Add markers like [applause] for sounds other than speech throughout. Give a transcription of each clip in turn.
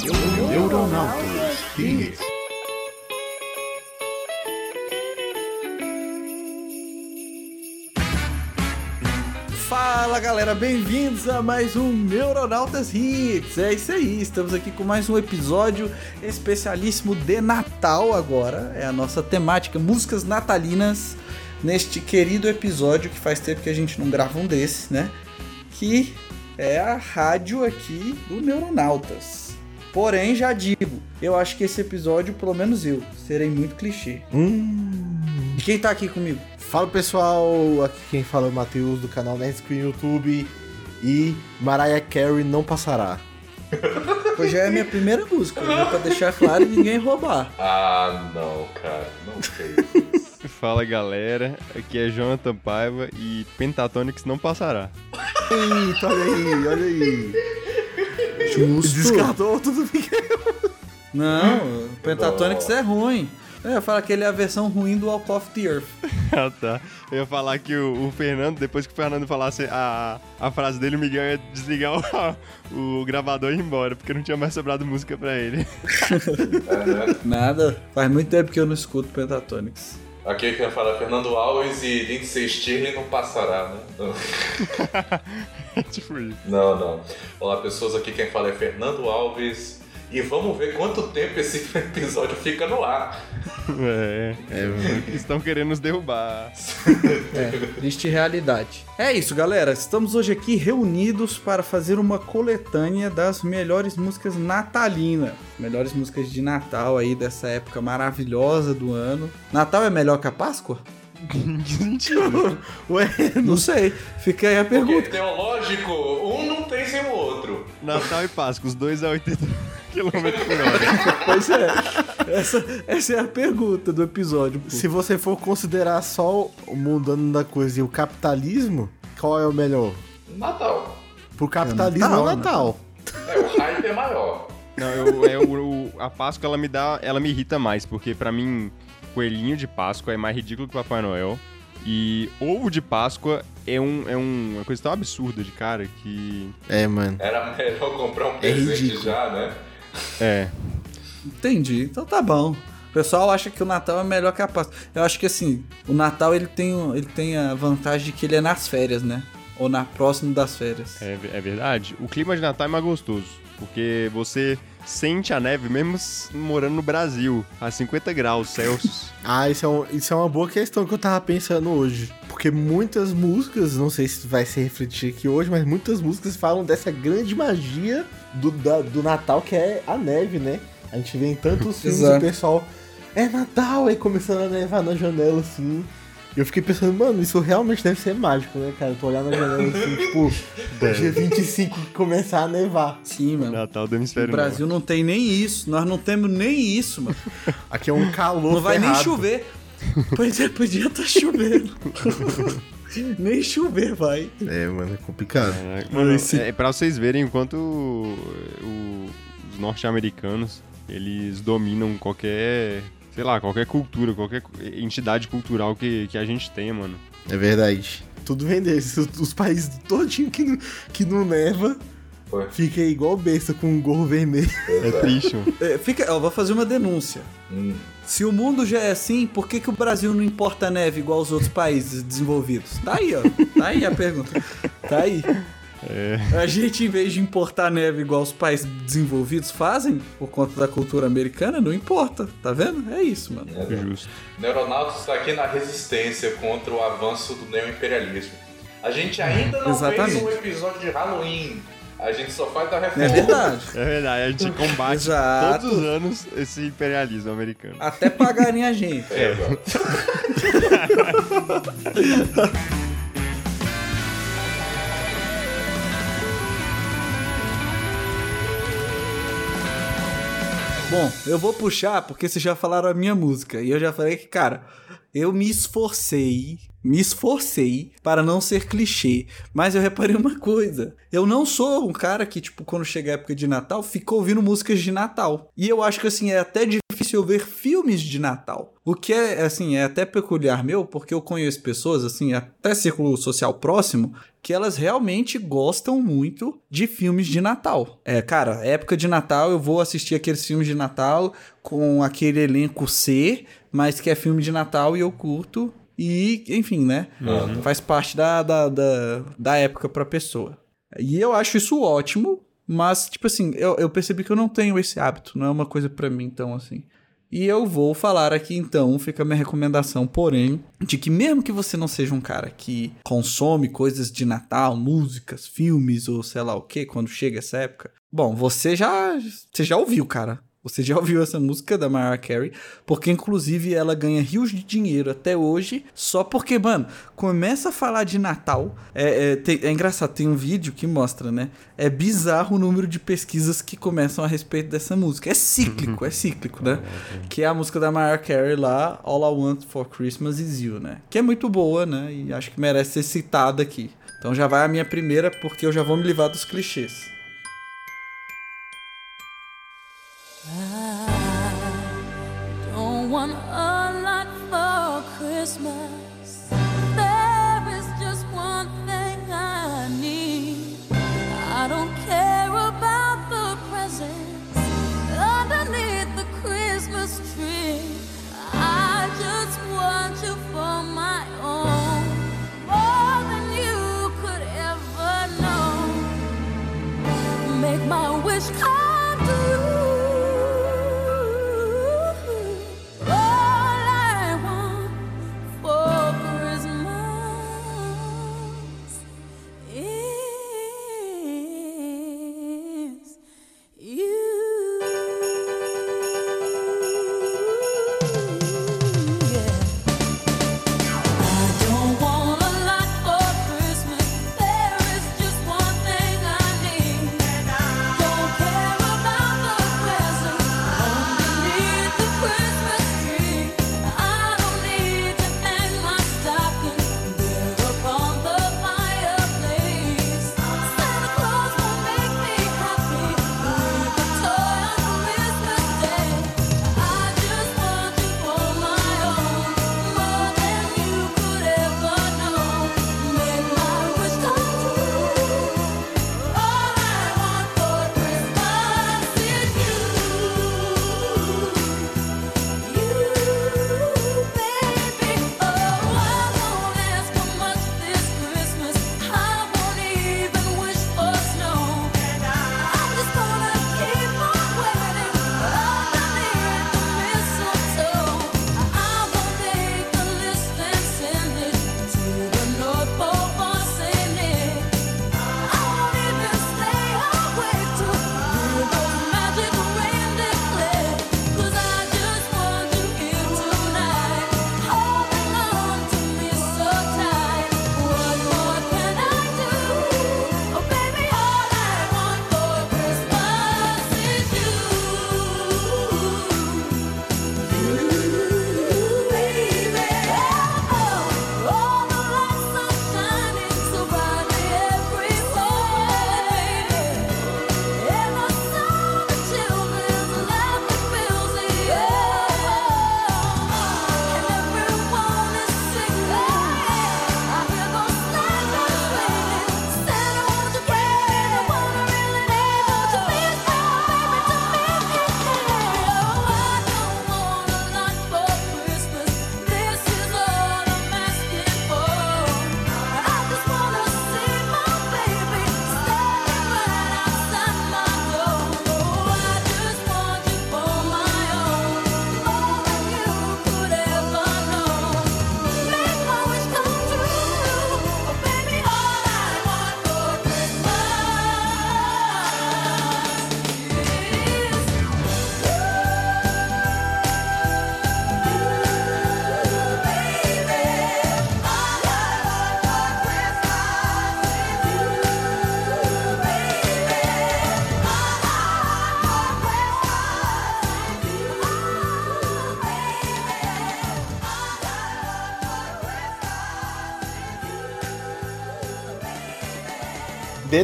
Neuronautas. Fala galera, bem-vindos a mais um Neuronautas Hits. É isso aí, estamos aqui com mais um episódio especialíssimo de Natal agora. É a nossa temática, músicas natalinas, neste querido episódio que faz tempo que a gente não grava um desses, né? Que é a rádio aqui do Neuronautas. Porém, já digo, eu acho que esse episódio, pelo menos eu, serei muito clichê. Hum. E quem tá aqui comigo? Fala pessoal, aqui quem fala é o Matheus do canal Nerd Screen YouTube e Mariah Carey não passará. Hoje é a minha primeira música, né, pra deixar claro e ninguém roubar. Ah, não, cara, não sei. Fala galera, aqui é Jonathan Paiva e Pentatonix não passará. Eita, olha aí, olha aí. Justo. Descartou tudo bem. Não, Pentatonix é ruim. É, eu falo que ele é a versão ruim do Walk of the Earth. ah tá. Eu ia falar que o, o, Fernando, depois que o Fernando falasse a, a frase dele, o Miguel ia desligar o, [laughs] o gravador e ir embora, porque não tinha mais sobrado música pra ele. [laughs] Nada, faz muito tempo que eu não escuto Pentatonix. Aqui quem fala é Fernando Alves e Lindsay Stirling não passará, né? [laughs] tipo isso. Não, não. Olá pessoas, aqui quem fala é Fernando Alves e vamos ver quanto tempo esse [laughs] episódio fica no ar. É, é estão querendo nos derrubar. É, triste realidade. É isso, galera. Estamos hoje aqui reunidos para fazer uma coletânea das melhores músicas natalinas. Melhores músicas de Natal aí dessa época maravilhosa do ano. Natal é melhor que a Páscoa? Ué, não sei. Fica aí a pergunta. Porque teológico, um não tem sem o outro. Natal e Páscoa, os dois a 80 km [laughs] por hora. [laughs] Pois é. Essa, essa é a pergunta do episódio. Pô. Se você for considerar só o mundano da coisa e o capitalismo, qual é o melhor? Natal. Pro capitalismo é Natal. É, Natal. é o hype é maior. Não, eu, eu, a Páscoa ela me dá, ela me irrita mais, porque para mim coelhinho de Páscoa é mais ridículo que o Papai Noel. E ovo de Páscoa é, um, é um, uma coisa tão absurda de cara que. É, mano. Era melhor comprar um presente é já, né? É. Entendi. Então tá bom. O pessoal acha que o Natal é melhor que a Páscoa. Eu acho que assim, o Natal ele tem, ele tem a vantagem de que ele é nas férias, né? Ou na próxima das férias. É, é verdade. O clima de Natal é mais gostoso. Porque você sente a neve mesmo morando no Brasil, a 50 graus Celsius. [laughs] ah, isso é, um, isso é uma boa questão que eu tava pensando hoje. Porque muitas músicas, não sei se vai se refletir aqui hoje, mas muitas músicas falam dessa grande magia do, da, do Natal que é a neve, né? A gente vê em tantos [laughs] filmes o pessoal. É Natal! Aí começando a nevar na janela assim. E eu fiquei pensando, mano, isso realmente deve ser mágico, né, cara? Eu tô olhando na janela assim, [laughs] tipo, dia 25 começar a nevar. Sim, mano. Natal do hemisfério O Brasil não tem nem isso. Nós não temos nem isso, mano. [laughs] Aqui é um calor Não vai ferrado. nem chover. Pois é, podia estar tá chovendo. [laughs] nem chover vai. É, mano, é complicado. É, mano, é pra vocês verem o quanto o, os norte-americanos, eles dominam qualquer sei lá, qualquer cultura, qualquer entidade cultural que, que a gente tenha, mano. É verdade. Tudo vem desses. Os países todinho que não, que não neva. Foi. Fica igual besta com um gorro vermelho. É triste, mano. É, fica, ó, vou fazer uma denúncia. Hum. Se o mundo já é assim, por que, que o Brasil não importa neve igual os outros países desenvolvidos? Tá aí, ó. Tá aí a pergunta. Tá aí. É. A gente, em vez de importar neve igual os países desenvolvidos fazem, por conta da cultura americana, não importa, tá vendo? É isso, mano. É, justo. Neuronautas está aqui na resistência contra o avanço do neoimperialismo. A gente ainda não Exatamente. fez um episódio de Halloween. A gente só faz da reforma. É verdade. É verdade, a gente combate Exato. todos os anos esse imperialismo americano. Até pagarem a gente. É, [laughs] [laughs] Bom, eu vou puxar porque vocês já falaram a minha música. E eu já falei que, cara, eu me esforcei, me esforcei para não ser clichê. Mas eu reparei uma coisa. Eu não sou um cara que, tipo, quando chega a época de Natal, fica ouvindo músicas de Natal. E eu acho que, assim, é até difícil difícil eu ver filmes de Natal. O que é, assim, é até peculiar meu, porque eu conheço pessoas, assim, até círculo social próximo, que elas realmente gostam muito de filmes de Natal. É, cara, época de Natal eu vou assistir aqueles filmes de Natal com aquele elenco C, mas que é filme de Natal e eu curto. E, enfim, né? Uhum. Faz parte da, da, da, da época pra pessoa. E eu acho isso ótimo, mas, tipo assim, eu, eu percebi que eu não tenho esse hábito, não é uma coisa pra mim, então, assim. E eu vou falar aqui então, fica a minha recomendação, porém, de que mesmo que você não seja um cara que consome coisas de Natal, músicas, filmes ou sei lá o que, quando chega essa época, bom, você já, você já ouviu, cara. Você já ouviu essa música da Mariah Carey? Porque, inclusive, ela ganha rios de dinheiro até hoje, só porque, mano, começa a falar de Natal. É, é, tem- é engraçado, tem um vídeo que mostra, né? É bizarro o número de pesquisas que começam a respeito dessa música. É cíclico, é cíclico, né? Que é a música da Mariah Carey lá, All I Want for Christmas Is You, né? Que é muito boa, né? E acho que merece ser citada aqui. Então já vai a minha primeira, porque eu já vou me livrar dos clichês. Christmas.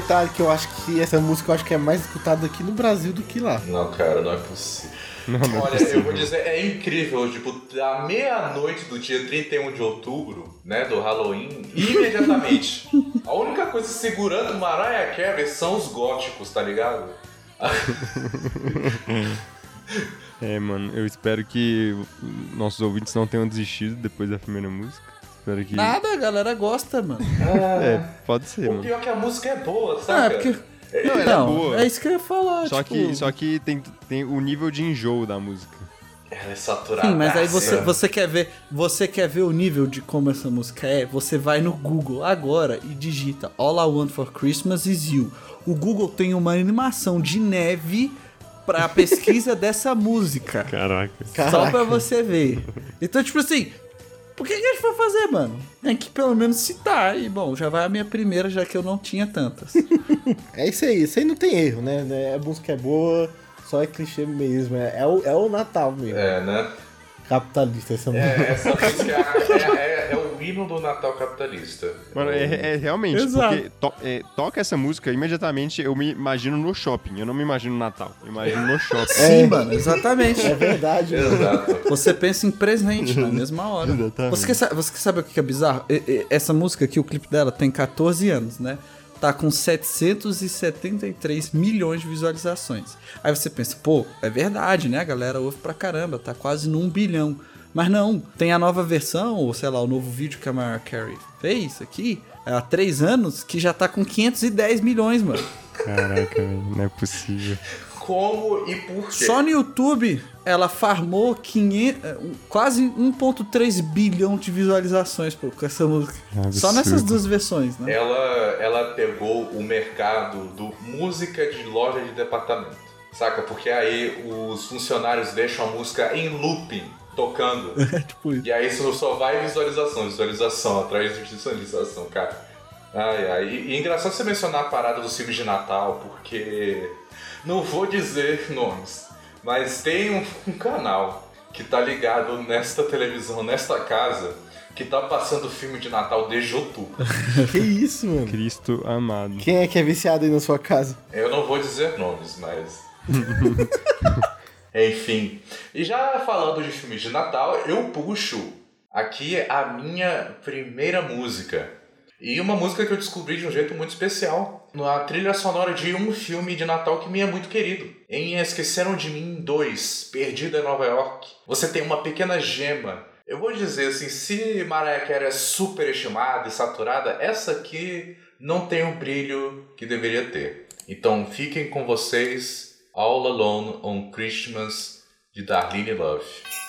Detalhe que eu acho que essa música eu acho que é mais escutada aqui no Brasil do que lá. Não, cara, não é possível. Olha, eu vou dizer, é incrível, tipo, da meia-noite do dia 31 de outubro, né, do Halloween, imediatamente, [laughs] a única coisa segurando Mariah Carey são os góticos, tá ligado? É, mano, eu espero que nossos ouvintes não tenham desistido depois da primeira música. Espero que. Nada, a galera gosta, mano. É, pode ser, O mano. pior é que a música é boa, Ah, sabe? é porque. Não, ela é Não, boa. é isso que eu ia falar. Só tipo... que, só que tem, tem o nível de enjoo da música. Ela é saturada. Sim, mas aí você, você quer ver, você quer ver o nível de como essa música é, você vai no Google agora e digita All I Want for Christmas is You. O Google tem uma animação de neve pra pesquisa [laughs] dessa música. Caraca. Só Caraca. pra você ver. Então, tipo assim, por que, que a gente vai fazer, mano? Tem que pelo menos citar. E bom, já vai a minha primeira, já que eu não tinha tantas. [laughs] É isso aí, isso aí não tem erro, né? né? A música é boa, só é clichê mesmo. É, é o, é o Natal mesmo. É, né? Capitalista essa música. É, essa música é, é- é o hino do Natal capitalista. Mano, é, é realmente, Exato. porque to- é, toca essa música, imediatamente eu me imagino no shopping. Eu não me imagino no Natal. Eu imagino no shopping. Sim, mano, exatamente. É verdade? Exato. Você pensa em presente na mesma hora. Exatamente. Você quer, você quer saber o que é bizarro? Essa música aqui, o clipe dela, tem 14 anos, né? Tá com 773 milhões de visualizações. Aí você pensa, pô, é verdade, né? A galera ouve pra caramba, tá quase num bilhão. Mas não, tem a nova versão, ou sei lá, o novo vídeo que a Mariah Carey fez aqui, há 3 anos, que já tá com 510 milhões, mano. Caraca, não é possível. Como e por quê? Só no YouTube ela farmou 500, eh, quase 1.3 bilhão de visualizações pô, com essa música. Absurdo. Só nessas duas versões, né? Ela, ela pegou o mercado do música de loja de departamento. Saca? Porque aí os funcionários deixam a música em looping, tocando. [laughs] É tipo isso. E aí isso só vai visualização, visualização, atrás de visualização, cara. Ai, ai. E, e é engraçado você mencionar a parada dos filmes de Natal, porque não vou dizer nomes, mas tem um, um canal que tá ligado nesta televisão, nesta casa, que tá passando filme de Natal desde outubro. [laughs] Que isso, mano? Cristo amado. Quem é que é viciado aí na sua casa? Eu não vou dizer nomes, mas. [laughs] Enfim. E já falando de filmes de Natal, eu puxo aqui a minha primeira música. E uma música que eu descobri de um jeito muito especial. Na trilha sonora de um filme de Natal que me é muito querido. Em Esqueceram de Mim 2, Perdida em Nova York. Você tem uma pequena gema. Eu vou dizer assim, se Mariah Carey é super estimada e saturada, essa aqui não tem o brilho que deveria ter. Então fiquem com vocês All Alone on Christmas de Darlene Love.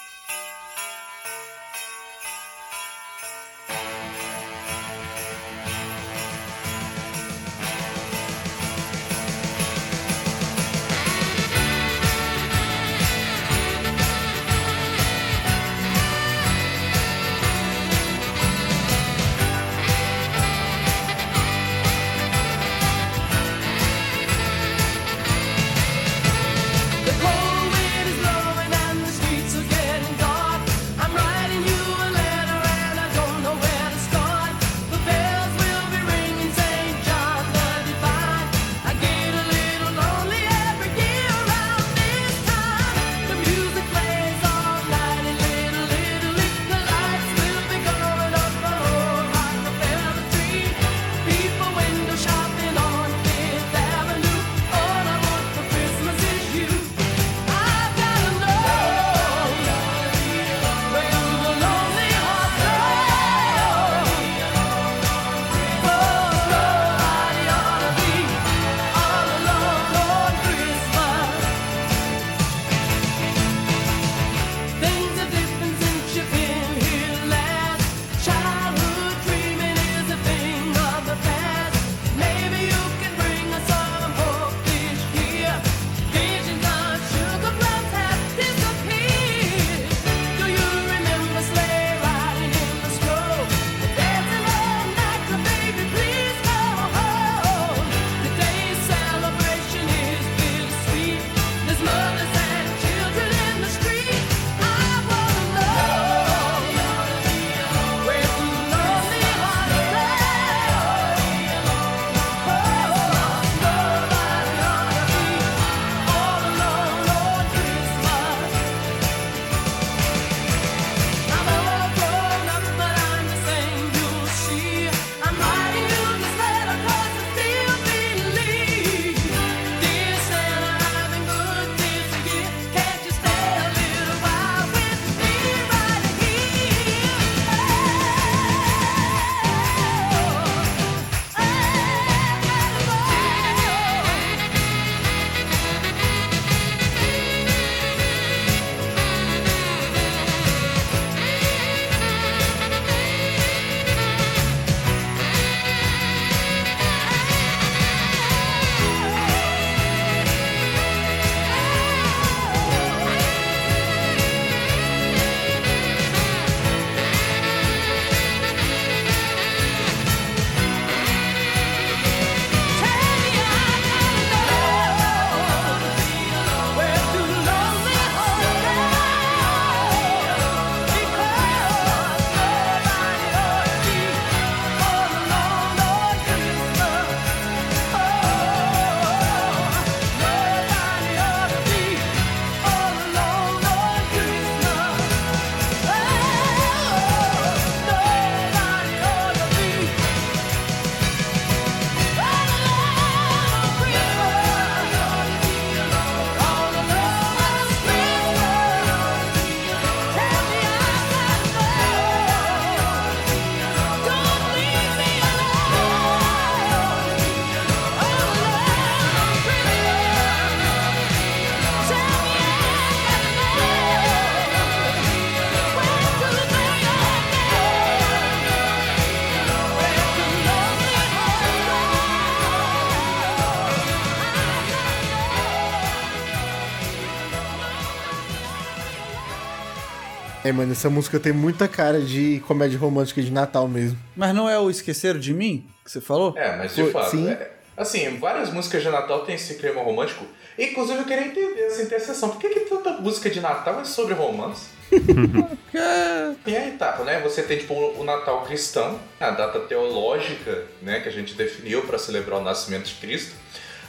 É, mano, essa música tem muita cara de comédia romântica de Natal mesmo. Mas não é o Esqueceram de Mim que você falou? É, mas de Foi- fato. sim. é- assim, várias músicas de Natal têm esse clima romântico. Inclusive, eu queria entender essa interseção. Por que, que tanta música de Natal é sobre romance? Porque [laughs] é- E aí tá, né? Você tem tipo o Natal cristão, a data teológica, né, que a gente definiu para celebrar o nascimento de Cristo.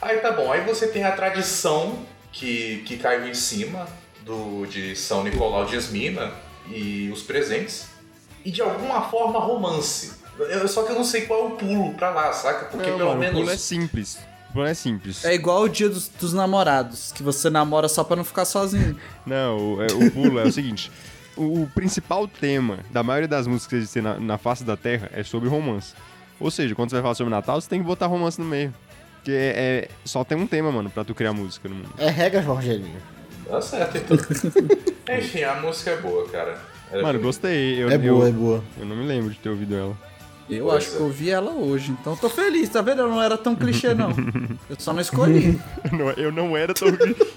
Aí tá bom, aí você tem a tradição que, que caiu em cima do de São Nicolau de Esmina e os presentes. E de alguma forma romance. Eu- só que eu não sei qual é o pulo pra lá, saca? Porque Não, pelo mano, o menos. pulo é simples. O pulo é simples. é igual o dia dos, dos namorados, que você namora só pra não ficar sozinho. [laughs] Não, o, é- o pulo é o seguinte. O, o principal tema da maioria das músicas que existem na, na face da Terra é sobre romance. Ou seja, quando você vai falar sobre Natal, você tem que botar romance no meio. Porque é, é- só tem um tema, mano, pra tu criar música no mundo. É regra, Rogerinho. Tá certo, então. [laughs] Enfim, a música é boa, cara. Ela Mano, bonita. gostei. Eu, É boa, eu, é boa. eu não me lembro de ter ouvido ela. Eu Pois acho é. que eu vi ela hoje, então eu tô feliz, tá vendo? Eu não era tão clichê, não. [laughs] Eu só não escolhi. [laughs] Não, eu não era tão.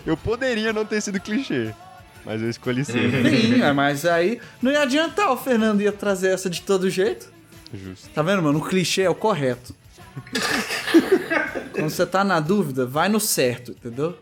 eu poderia não ter sido clichê. Mas eu escolhi ser. Sim, é, mas aí não ia adiantar, o Fernando ia trazer essa de todo jeito. Justo. Tá vendo, mano? O clichê é o correto. Quando você tá na dúvida, vai no certo, entendeu?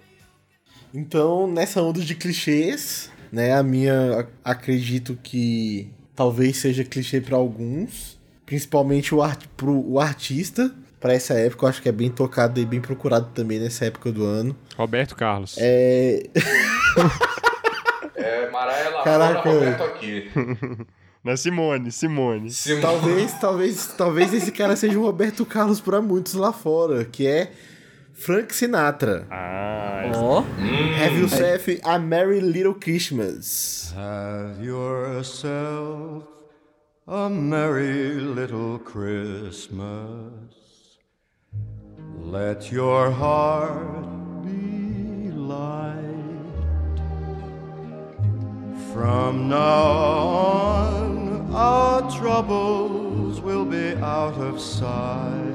Então, nessa onda de clichês, né, a minha ac- acredito que talvez seja clichê pra alguns, principalmente o, art, pro, o artista, pra essa época, eu acho que é bem tocado e bem procurado também nessa época do ano. Roberto Carlos. É, [laughs] É Maraia Caraca. Roberto aqui. [laughs] É Simone, Simone. Simone. talvez, talvez, talvez esse cara seja o Roberto Carlos pra muitos lá fora, que é Frank Sinatra. Ah, Ó, Have yourself a Merry Little Christmas. Have yourself a merry little Christmas. Let your heart be light. From now on, our troubles will be out of sight.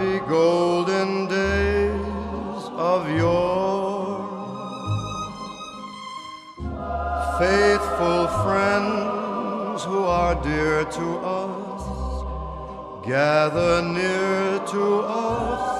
Happy golden days of yore. Faithful friends who are dear to us, gather near to us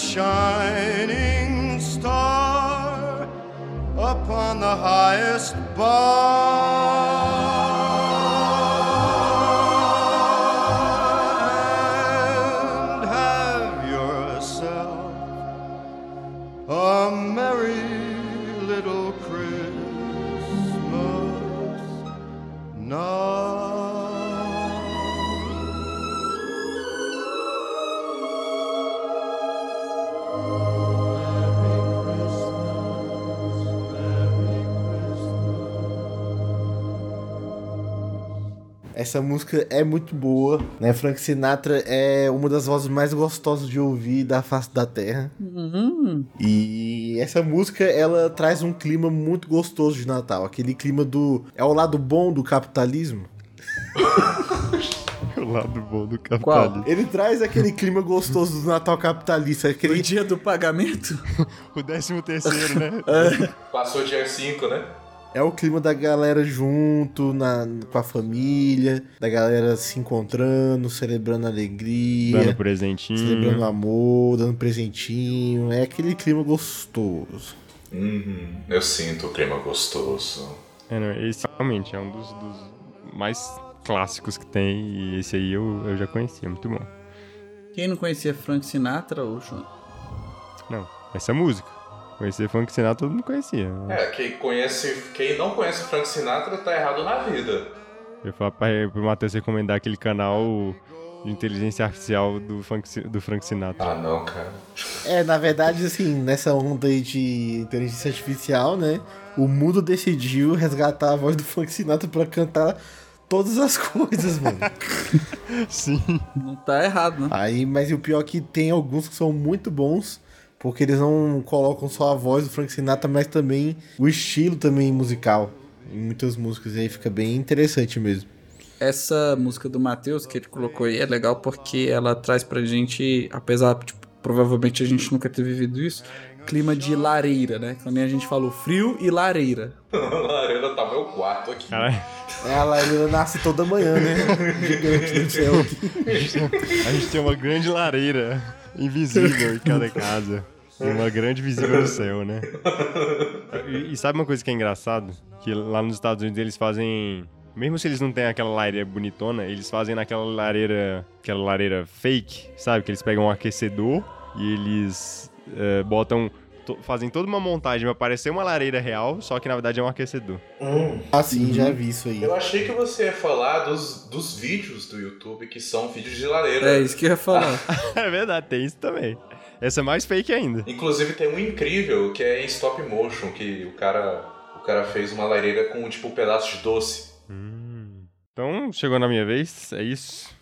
shine. Essa música é muito boa, né? Frank Sinatra é uma das vozes mais gostosas de ouvir da face da terra. Uhum. E essa música, ela traz um clima muito gostoso de Natal. Aquele clima do... É o lado bom do capitalismo. [laughs] O lado bom do Qual? capitalismo. Ele traz aquele clima gostoso do Natal capitalista. Aquele... dia do pagamento? [laughs] O décimo terceiro, né? [laughs] Passou dia 5, né? É o clima da galera junto, na, com a família, da galera se encontrando, celebrando alegria, Dando presentinho. celebrando amor, dando presentinho. É aquele clima gostoso. Uhum. Eu sinto o clima gostoso. É, não, esse realmente é um dos, dos mais clássicos que tem. E esse aí eu, eu já conhecia, muito bom. Quem não conhecia Frank Sinatra, ô João? Não, essa música. Conhecer funk Sinatra todo mundo conhecia. É, quem, conhece, quem não conhece Frank Sinatra tá errado na vida. Eu ia falar pra, pro Matheus recomendar aquele canal de inteligência artificial do, Si- do Frank Sinatra. Ah, não, cara. É, na verdade, assim, nessa onda aí de inteligência artificial, né? O mundo decidiu resgatar a voz do Frank Sinatra pra cantar todas as [laughs] coisas, mano. Sim. Não tá errado, né? Aí, mas o pior é que tem alguns que são muito bons, porque eles não colocam só a voz do Frank Sinatra, mas também o estilo também musical. Em muitas músicas, e aí fica bem interessante mesmo. Essa música do Matheus que ele colocou aí é legal porque ela traz pra gente, apesar, tipo, provavelmente a gente nunca ter vivido isso, clima de lareira, né? Quando a gente falou frio e lareira. [laughs] Lareira tá meu quarto aqui. Caralho, É, a lareira nasce toda manhã, né? [laughs] Gigante no céu. a gente tem uma grande lareira invisível em cada [laughs] casa. Uma grande visível no céu, né? E, e sabe uma coisa que é engraçado? Que lá nos Estados Unidos eles fazem. Mesmo se eles não têm aquela lareira bonitona, eles fazem naquela lareira. Aquela lareira fake, sabe? Que eles pegam um aquecedor e eles eh, botam. to- fazem toda uma montagem pra parecer uma lareira real, só que na verdade é um aquecedor. Ah, sim, já vi isso aí. Eu achei que você ia falar dos, dos vídeos do YouTube que são vídeos de lareira. É isso que eu ia falar. [laughs] é verdade, tem isso também. Essa é mais fake ainda. Inclusive tem um incrível que é em stop motion, que o cara, o cara fez uma lareira com tipo um pedaço de doce. Então, chegou na minha vez, é isso.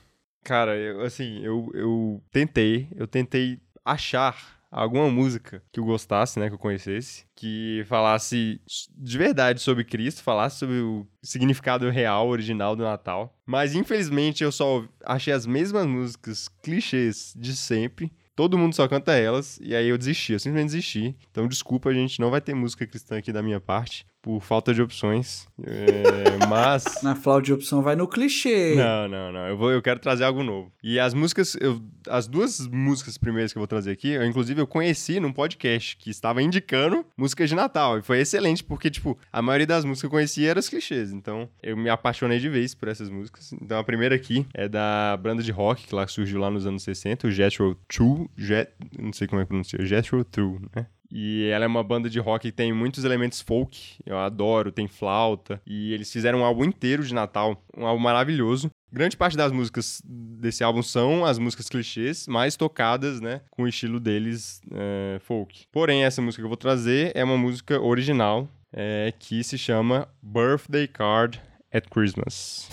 Cara, eu, assim, eu, eu tentei, eu tentei achar alguma música que eu gostasse, né, que eu conhecesse, que falasse de verdade sobre Cristo, falasse sobre o significado real, original do Natal. Mas, infelizmente, eu só achei as mesmas músicas clichês de sempre. Todo mundo só canta elas, e aí eu desisti, eu simplesmente desisti. Então, desculpa, gente, não vai ter música cristã aqui da minha parte, por falta de opções. É, [laughs] mas... Na flauta de opção vai no clichê. Não, não, não. Eu, vou, eu quero trazer algo novo. E as músicas, eu, as duas músicas primeiras que eu vou trazer aqui, eu, inclusive eu conheci num podcast que estava indicando músicas de Natal. E foi excelente, porque, tipo, a maioria das músicas que eu conhecia eram os clichês. Então, eu me apaixonei de vez por essas músicas. Então, a primeira aqui é da banda de rock, que lá surgiu lá nos anos 60, o Jethro Tull. Jet, não sei como é que pronuncia, Jethro Tull, né? E ela é uma banda de rock que tem muitos elementos folk, eu adoro, tem flauta. E eles fizeram um álbum inteiro de Natal, um álbum maravilhoso. Grande parte das músicas desse álbum são as músicas clichês, mais tocadas, né, com o estilo deles é, folk. Porém, essa música que eu vou trazer é uma música original é, que se chama Birthday Card at Christmas.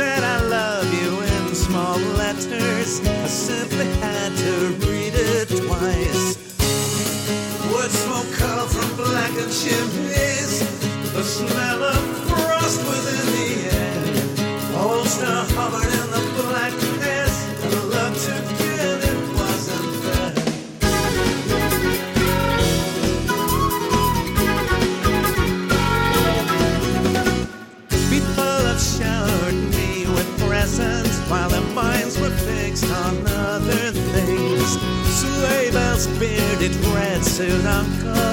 Said, I love you in small letters. I simply had to read it twice. Wood smoke curled from blackened chimneys. The smell of Sri Lanka.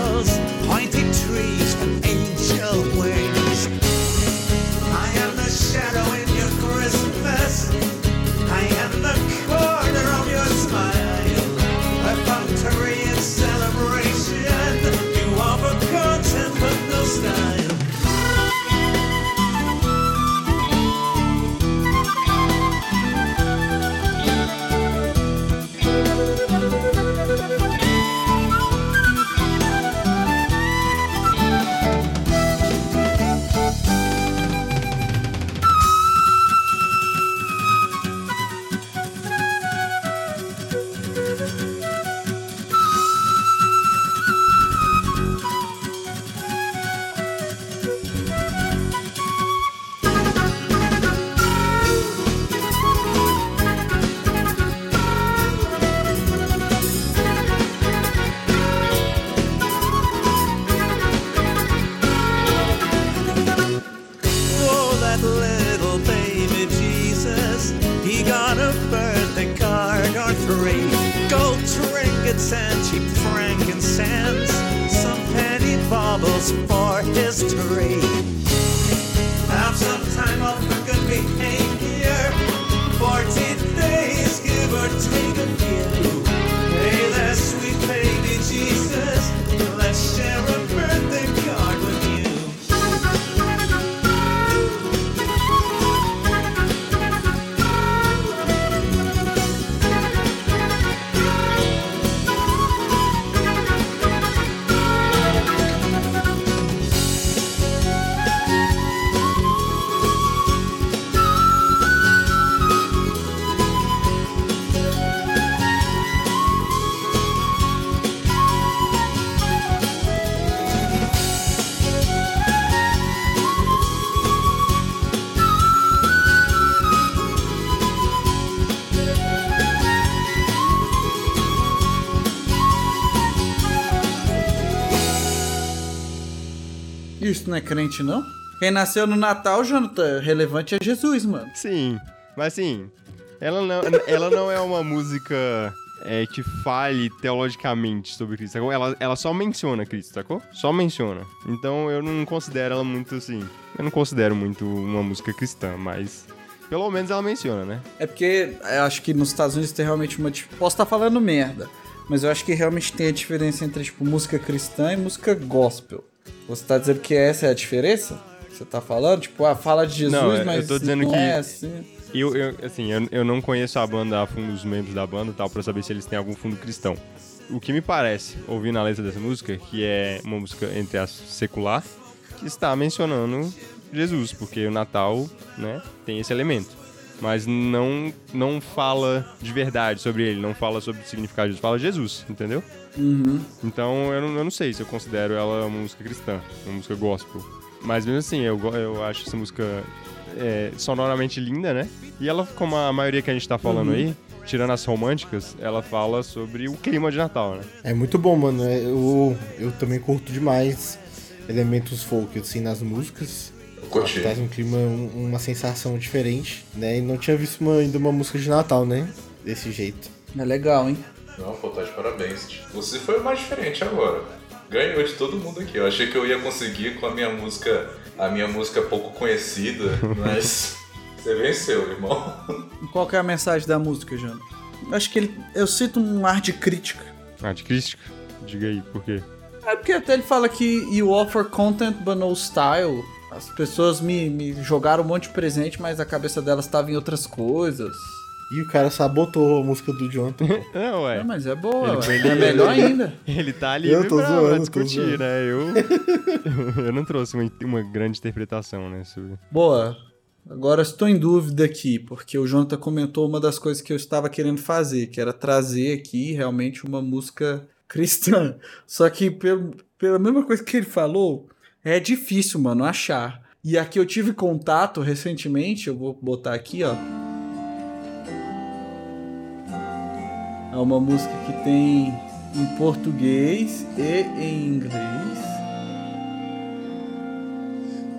And cheap Isso não é crente, não? Quem nasceu no Natal, Jonathan, relevante é Jesus, mano. Sim, mas assim, ela não, ela não é uma música é, que fale teologicamente sobre Cristo, sacou? Ela, ela só menciona Cristo, sacou? Só menciona. Então eu não considero ela muito assim. Eu não considero muito uma música cristã, mas pelo menos ela menciona, né? É porque eu acho que nos Estados Unidos tem realmente uma. Posso estar falando merda, mas eu acho que realmente tem a diferença entre, tipo, música cristã e música gospel. Você tá dizendo que essa é a diferença? Você tá falando? Tipo, ah, fala de Jesus, Não, eu- eu mas. tô dizendo não que- É assim. Eu, eu, assim, eu, eu não conheço a banda a fundo, os membros da banda tal, pra saber se eles têm algum fundo cristão. O que me parece, ouvindo a letra dessa música, que é uma música, entre as secular, que está mencionando Jesus, porque o Natal, né, tem esse elemento. Mas não, não fala de verdade sobre ele, não fala sobre o significado de Jesus, fala Jesus, entendeu? Então eu não, eu não sei se eu considero ela uma música cristã, uma música gospel. Mas mesmo assim, eu, eu acho essa música é, sonoramente linda, né? E ela, como a maioria que a gente tá falando aí, tirando as românticas, ela fala sobre o clima de Natal, né? É muito bom, mano. Eu, eu também curto demais elementos folk, assim, nas músicas. Curti. Traz um clima, um- uma sensação diferente, né? E não tinha visto uma- ainda uma música de Natal, né? Desse jeito. É legal, hein? Não, pô, tá de parabéns. Você foi o mais diferente agora. Ganhou de todo mundo aqui. Eu achei que eu ia conseguir com a minha música, a minha música pouco conhecida, [laughs] mas você venceu, irmão. Qual que é a mensagem da música, Jonathan? Eu acho que ele. Eu sinto um ar de crítica. Ah, de crítica? Diga aí, por quê? É porque até ele fala que you offer content but no style. As pessoas me, me jogaram um monte de presente, mas a cabeça delas estava em outras coisas. E o cara sabotou a música do Jonathan. [laughs] Não, ué. É, mas é boa, Ele- ué. ele- é melhor ainda. Ele tá livre Eu tô pra, zoando, pra tô discutir, zoando. né? Eu, [laughs] [laughs] eu não trouxe uma, uma grande interpretação, né? Sobre... Boa. Agora estou em dúvida aqui, porque o Jonathan comentou uma das coisas que eu estava querendo fazer, que era trazer aqui realmente uma música cristã. Só que pelo, pela mesma coisa que ele falou, é difícil, mano, achar. E aqui eu tive contato recentemente, eu vou botar aqui, ó. É uma música que tem em português e em inglês.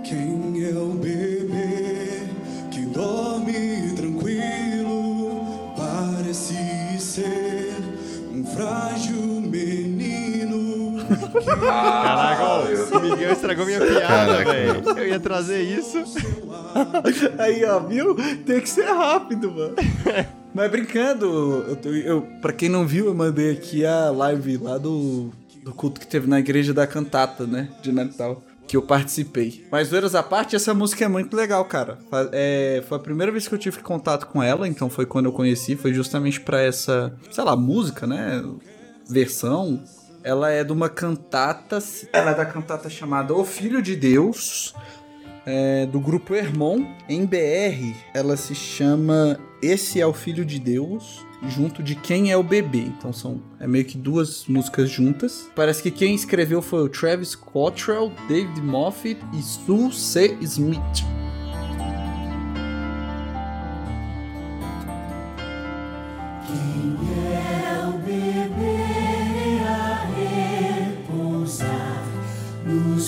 Quem é o bebê que dorme tranquilo? Parece ser um frágil menino. Caraca, o Miguel estragou minha piada, velho. Eu ia trazer isso. [laughs] Aí, ó, viu? Tem que ser rápido, mano. [laughs] Mas brincando, eu, eu, pra quem não viu, eu mandei aqui a live lá do, do culto que teve na igreja da cantata, né? De Natal. Que eu participei. Mas, zoeiras à parte, essa música é muito legal, cara. É, foi a primeira vez que eu tive contato com ela, então foi quando eu conheci. Foi justamente pra essa, sei lá, música, né? Versão. Ela é de uma cantata. Ela é da cantata chamada O Filho de Deus é, do grupo Hermon. Em BR, ela se chama Esse é o Filho de Deus, junto de Quem é o Bebê. Então são é meio que duas músicas juntas. Parece que quem escreveu foi o Travis Cottrell, David Moffat e Sue C. Smith.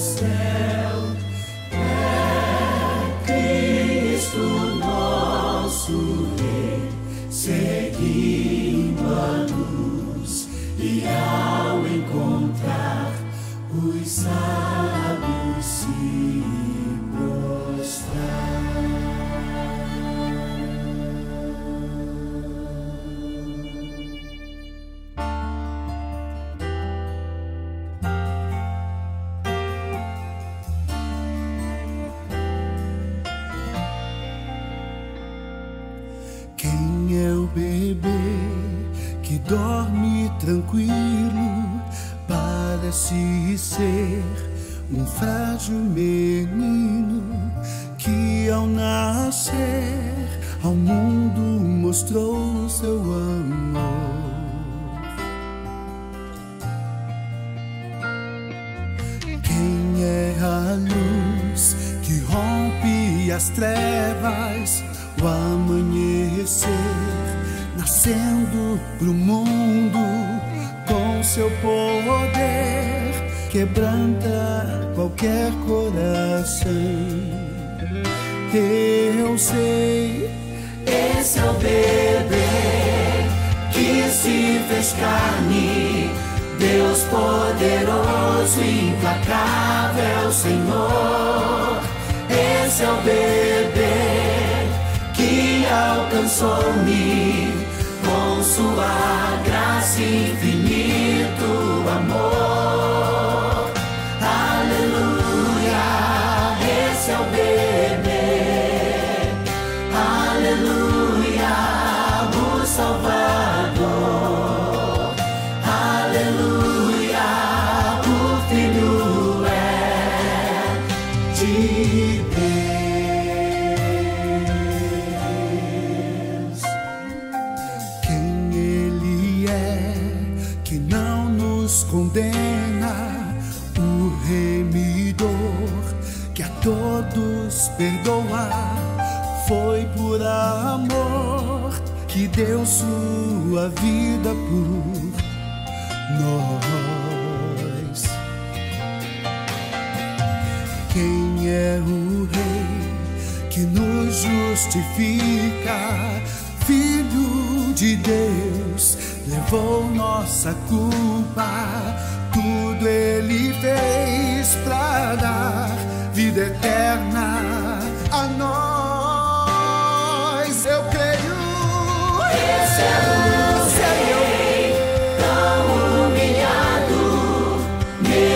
céu.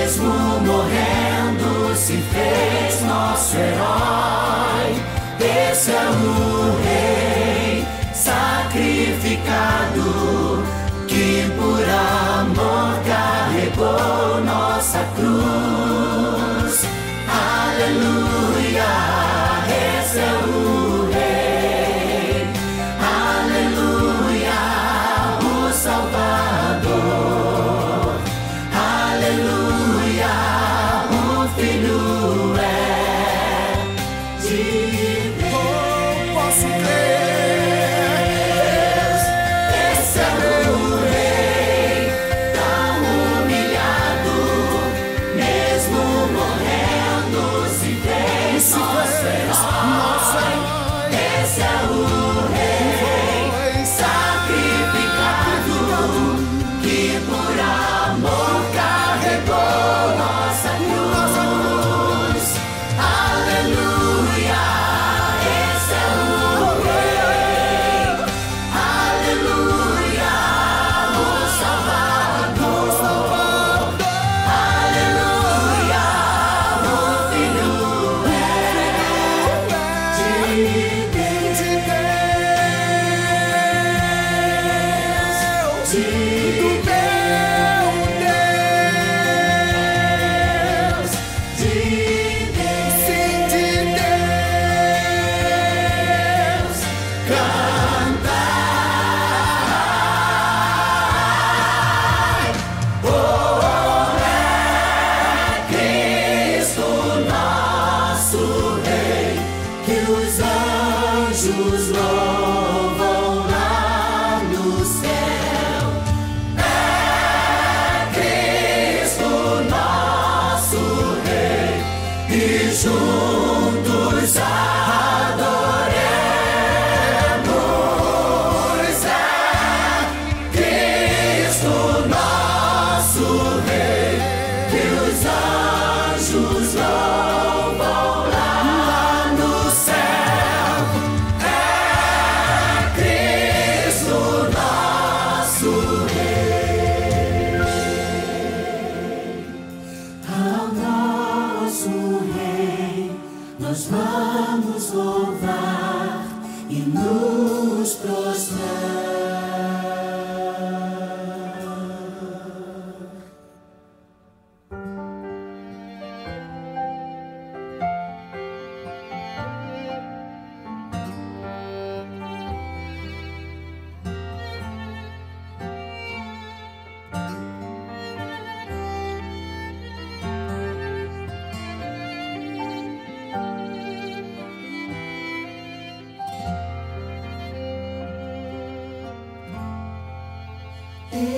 Mesmo morrendo, se fez nosso herói. Esse é o Rei sacrificado,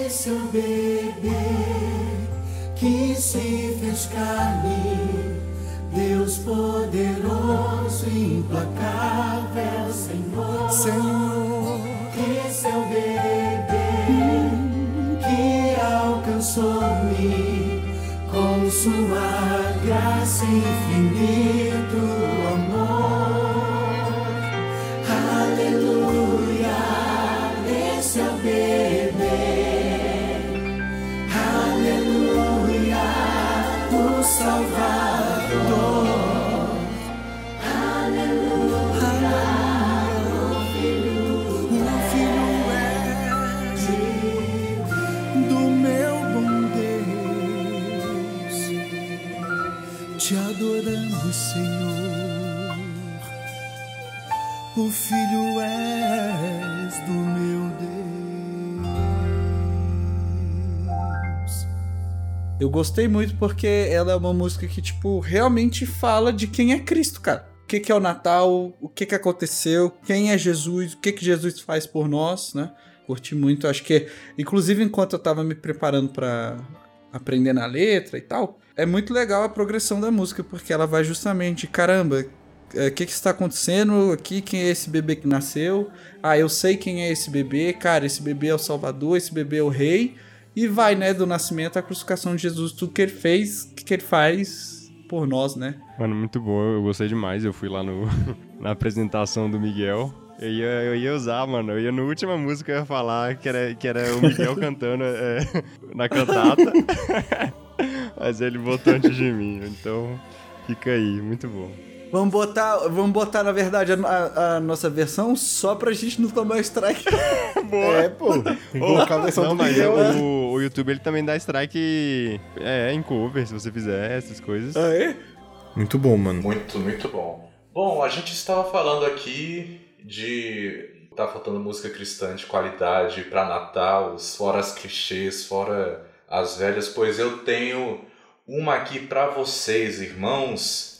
É o bebê que se fez carne, Deus poderoso implacável, Senhor. Senhor, é o bebê que alcançou-me com sua graça e gostei muito porque ela é uma música que, tipo, realmente fala de quem é Cristo, cara. O que, que é o Natal, o que, que aconteceu, quem é Jesus, o que, que Jesus faz por nós, né? Curti muito, acho que, inclusive, enquanto eu tava me preparando pra aprender na letra e tal, é muito legal a progressão da música, porque ela vai justamente, caramba, é, o que que está acontecendo aqui? Quem é esse bebê que nasceu? Ah, eu sei quem é esse bebê, cara, esse bebê é o Salvador, esse bebê é o Rei. E vai, né, do nascimento à crucificação de Jesus, tudo que ele fez, que ele faz por nós, né? Mano, muito bom, eu gostei demais. Eu fui lá no, [laughs] na apresentação do Miguel. Eu ia, eu ia usar, mano. Eu ia na última música eu ia falar que era, que era o Miguel [laughs] cantando é, na cantata. [laughs] Mas ele botou antes de mim. Então, fica aí, muito bom. Vamos botar, vamos botar na verdade, a, a- nossa versão só pra gente não tomar strike. [laughs] É, pô. Colocar a versão Não, do mas Miguel, né? o, o YouTube ele também dá strike é, em cover, se você fizer essas coisas. Ah, é? Muito bom, mano. Muito, muito bom. Bom, a gente estava falando aqui de tá faltando música cristã de qualidade para Natal, fora as clichês, fora as velhas, pois eu tenho uma aqui para vocês, irmãos,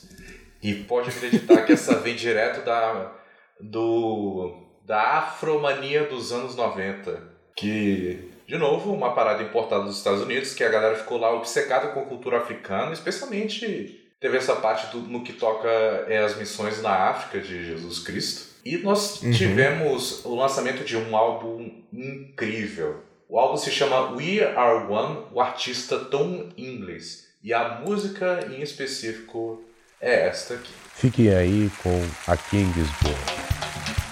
e pode acreditar que essa vem direto da do da afromania dos anos 90, que de novo, uma parada importada dos Estados Unidos, que a galera ficou lá obcecada com a cultura africana, especialmente Teve essa parte do- no que toca é, as missões na África de Jesus Cristo. E nós tivemos o lançamento de um álbum incrível. O álbum se chama We Are One, o artista Tom Inglis. E a música em específico é esta aqui. Fiquem aí com a Kingsborn. Yes!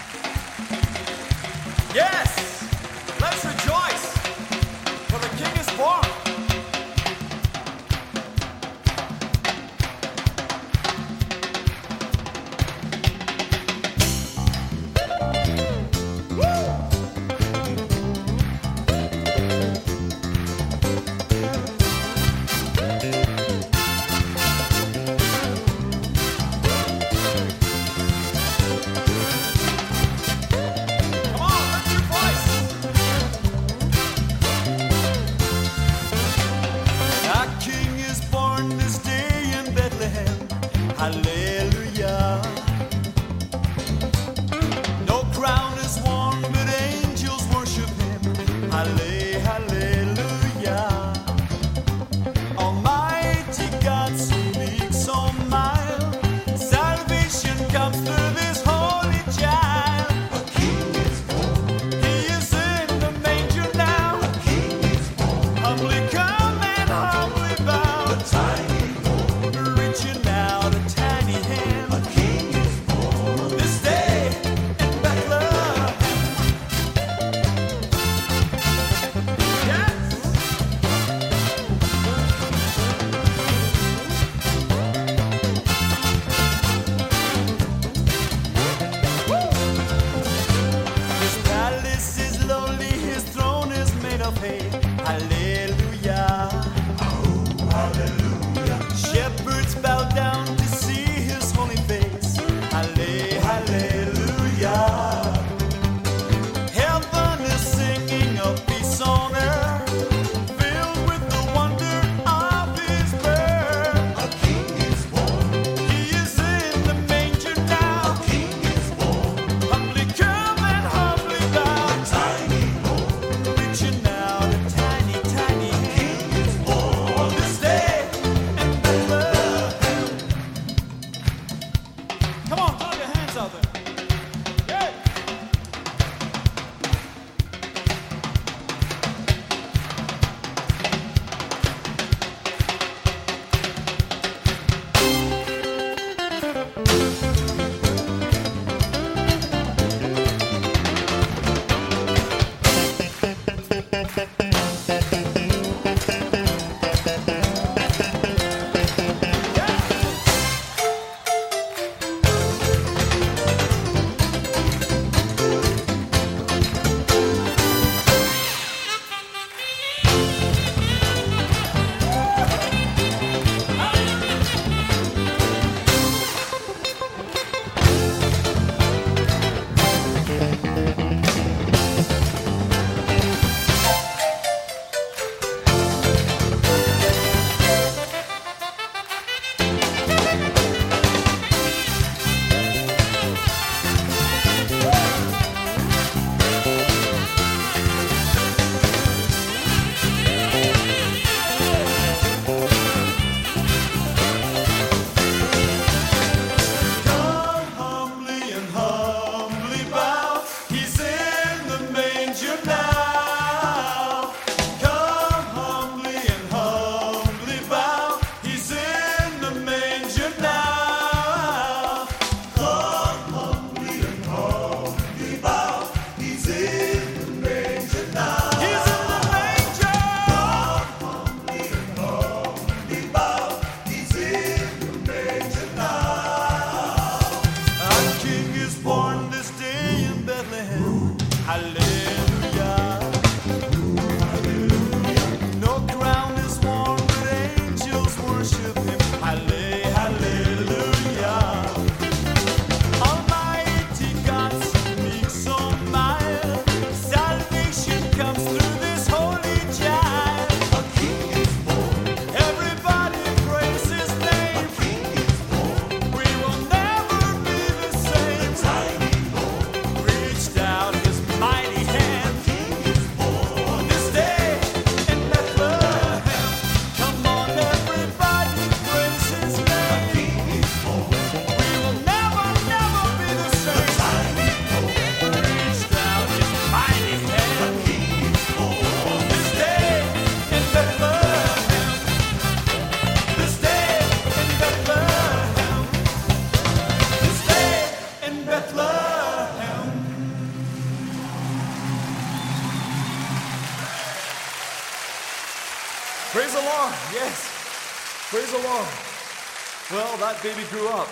Baby grew up.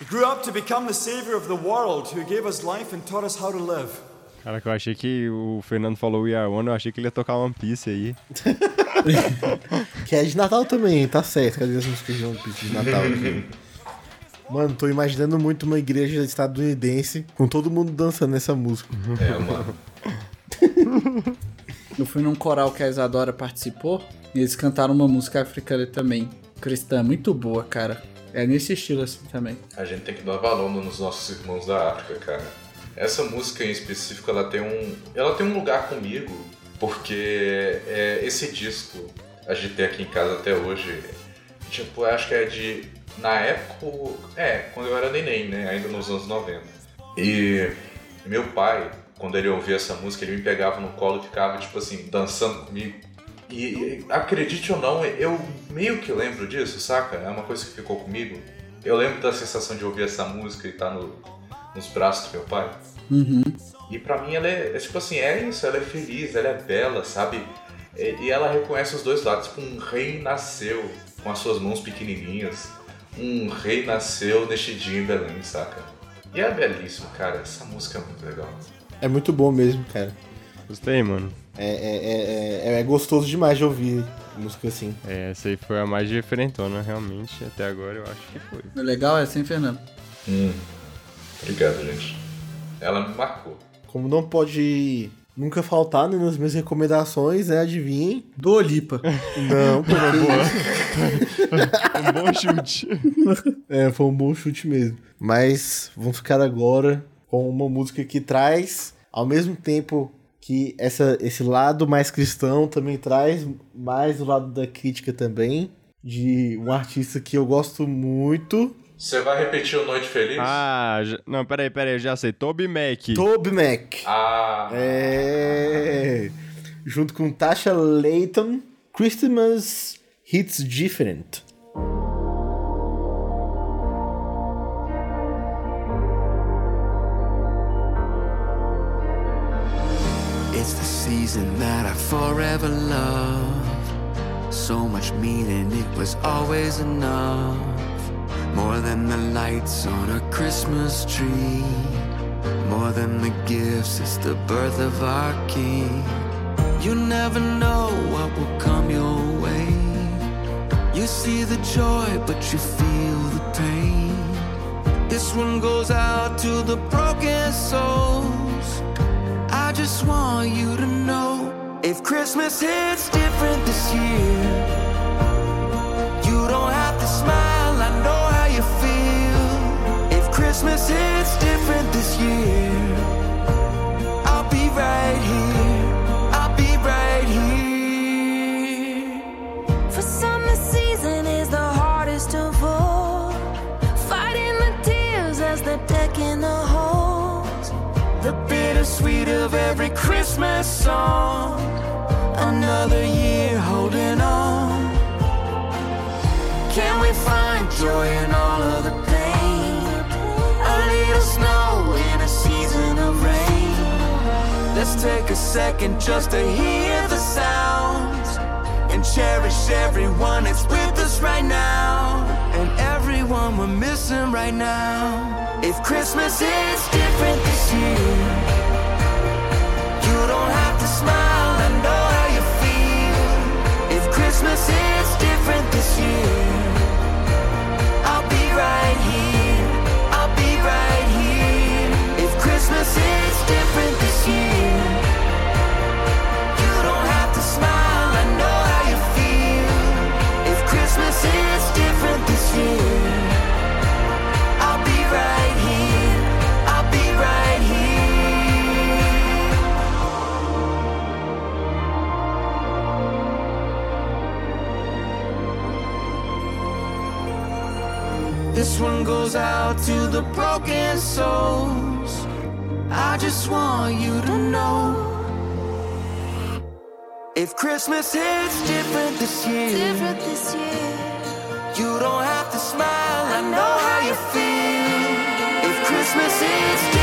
He grew up to become the savior of the world who gave us life and taught us how to live. Cara, que eu achei que o Fernando falou We Are One, eu achei que ele ia tocar One Piece aí. [laughs] Que é de Natal também, tá certo. Cadê as músicas de One Piece de Natal aqui? Mano, tô imaginando muito uma igreja estadunidense com todo mundo dançando essa música. É, mano. Eu fui num coral que a Isadora participou e eles cantaram uma música africana também, cristã, muito boa, cara. É nesse estilo assim também. A gente tem que dar valor nos nossos irmãos da África, cara. Essa música em específico, ela tem um, ela tem um lugar comigo, porque é, esse disco a gente tem aqui em casa até hoje. Tipo, acho que é de na época, é, quando eu era neném, né, ainda nos anos 90. E meu pai, quando ele ouvia essa música, ele me pegava no colo e ficava tipo assim, dançando comigo. E acredite ou não, eu meio que lembro disso, saca? É uma coisa que ficou comigo. Eu lembro da sensação de ouvir essa música e estar no, nos braços do meu pai. Uhum. E pra mim ela é, é tipo assim, é isso, ela é feliz, ela é bela, sabe? E, e ela reconhece os dois lados, tipo, um rei nasceu com as suas mãos pequenininhas. Um rei nasceu neste dia em Belém, saca? E é belíssimo, cara, essa música é muito legal. É muito bom mesmo, cara. Gostei, mano. É, é, é, é- é gostoso demais de ouvir música assim. É, essa aí foi a mais diferentona, realmente. Até agora eu acho que foi. O legal é assim, Fernando. Hum. Obrigado, gente. Ela me marcou. Como não pode nunca faltar né, nas minhas recomendações, né? Adivinhem. Do Olipa. [laughs] Não, porque... [laughs] Um bom chute. É, foi um bom chute mesmo. Mas vamos ficar agora com uma música que traz, ao mesmo tempo que essa, esse lado mais cristão também traz mais o lado da crítica também, de um artista que eu gosto muito, Você vai repetir o Noite Feliz? Ah, já- não, peraí, peraí, eu já sei. Toby Mac. Toby Mac. Ah, É. Junto com Tasha Layton, Christmas Hits Different. The season that I forever love. So much meaning, it was always enough. More than the lights on a Christmas tree. More than the gifts, it's the birth of our King. You never know what will come your way. You see the joy, but you feel the pain. This one goes out to the broken souls. I just want you if Christmas hits different this year, you don't have to smile. I know how you feel. If Christmas hits different this year, I'll be right here. I'll be right here. For season is the hardest of all. Fighting the tears as they're the halls. The bittersweet of every Christmas song. Another year holding on. Can we find joy in all of the pain? A little snow in a season of rain. Let's take a second just to hear the sounds and cherish everyone that's with us right now and everyone we're missing right now. If Christmas is different this year, different This one goes out to the broken souls. I just want you to know. If Christmas hits different this year, Different this year. you don't have to smile. I know how you feel. If Christmas is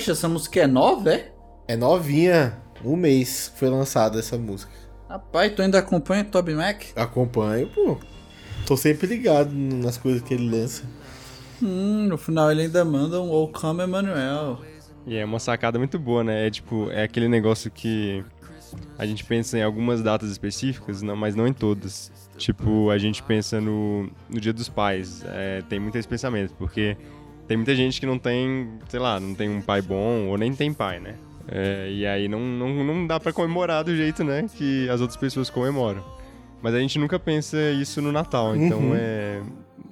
Poxa, essa música é nova, é? É novinha, um mês foi lançada essa música. Rapaz, tu ainda acompanha Toby Mac? Acompanho, pô. Tô sempre ligado nas coisas que ele lança. Hum, no final ele ainda manda um Oh Come Emmanuel. E é uma sacada muito boa, né? É tipo, é aquele negócio que a gente pensa em algumas datas específicas, não, mas não em todas. Tipo, a gente pensa no, no Dia dos Pais. É, tem muito esse pensamento, porque tem muita gente que não tem, sei lá, não tem um pai bom ou nem tem pai, né? É, e aí não, não, não dá pra comemorar do jeito, né, que as outras pessoas comemoram. Mas a gente nunca pensa isso no Natal, então Uhum. é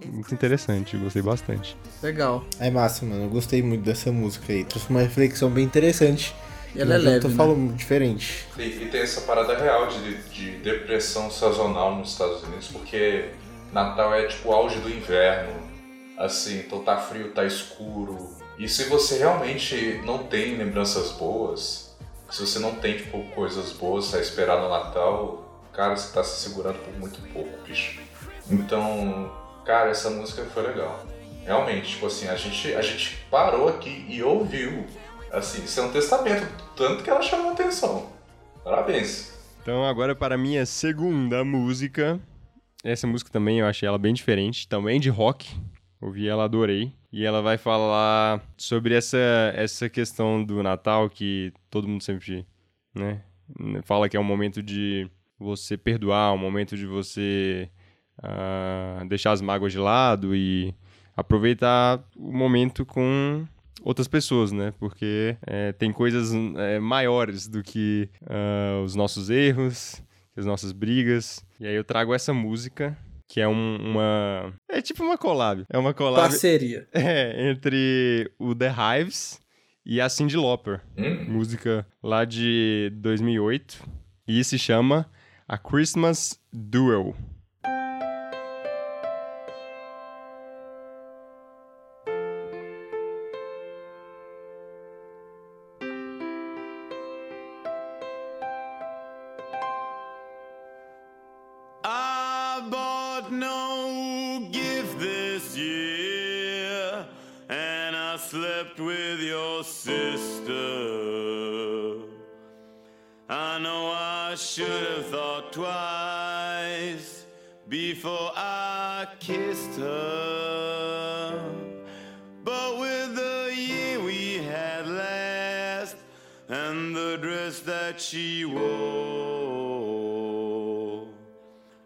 muito interessante, eu gostei bastante. Legal. É massa, mano. Eu gostei muito dessa música aí. Trouxe uma reflexão bem interessante. E ela é Eu leve, tô né? falando diferente. E, e tem essa parada real de, de depressão sazonal nos Estados Unidos, porque Natal é tipo o auge do inverno. Assim, então tá frio, tá escuro. E se você realmente não tem lembranças boas, se você não tem tipo coisas boas a esperar no Natal, cara, você tá se segurando por muito pouco, bicho. Então, cara, essa música foi legal. Realmente, tipo assim, a gente, a gente parou aqui e ouviu. Assim, isso é um testamento, tanto que ela chamou atenção. Parabéns. Então agora para a minha segunda música. Essa música também eu achei ela bem diferente, também de rock. Ouvi ela, adorei. E ela vai falar sobre essa, essa questão do Natal que todo mundo sempre, né, fala que é um momento de você perdoar, um momento de você ah, deixar as mágoas de lado e aproveitar o momento com outras pessoas, né? Porque é, tem coisas é, maiores do que ah, os nossos erros, as nossas brigas. E aí eu trago essa música, que é um- uma... É tipo uma collab. É uma collab... Parceria. [laughs] É, entre o The Hives e a Cyndi Lauper. Música lá de 2008. E se chama A Christmas Duel.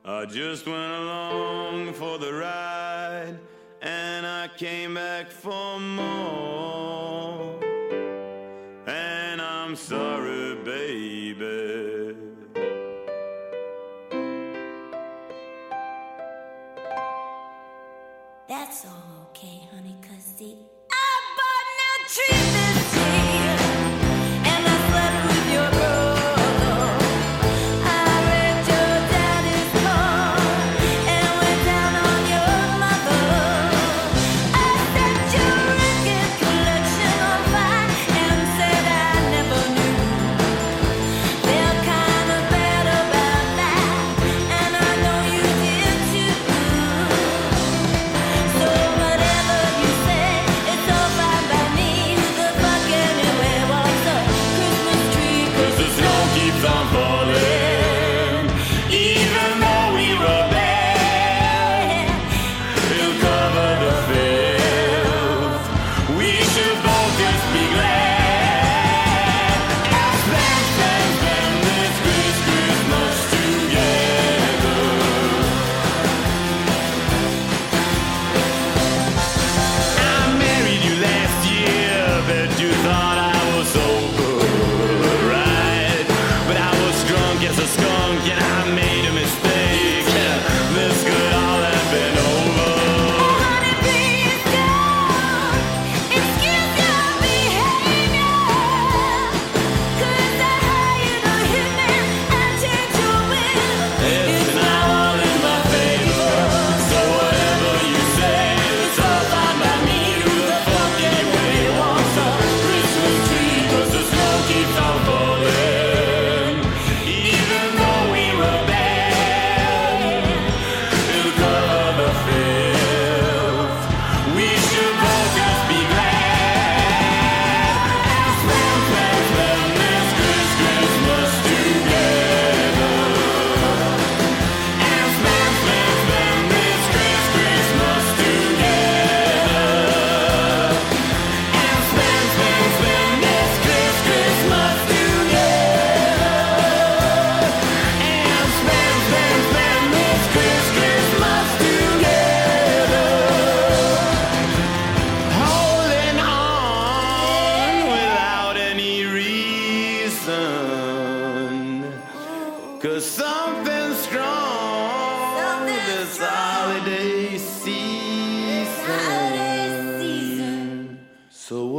I just went along for the ride and I came back for more. And I'm sorry,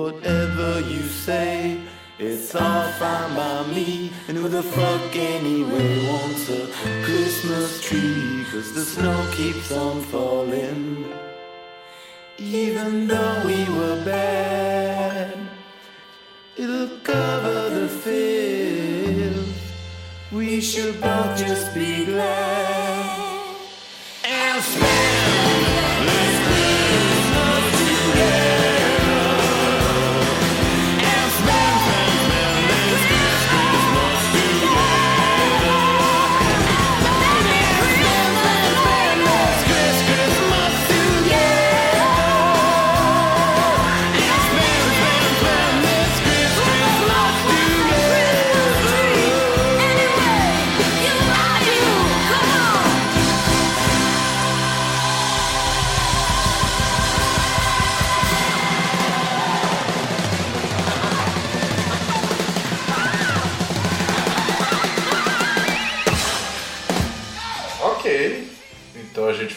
whatever you say, it's all fine by me. And who the fuck anyway wants a Christmas tree? Cause the snow keeps on falling. Even though we were bad, it'll cover the filth. We should both just be glad and spend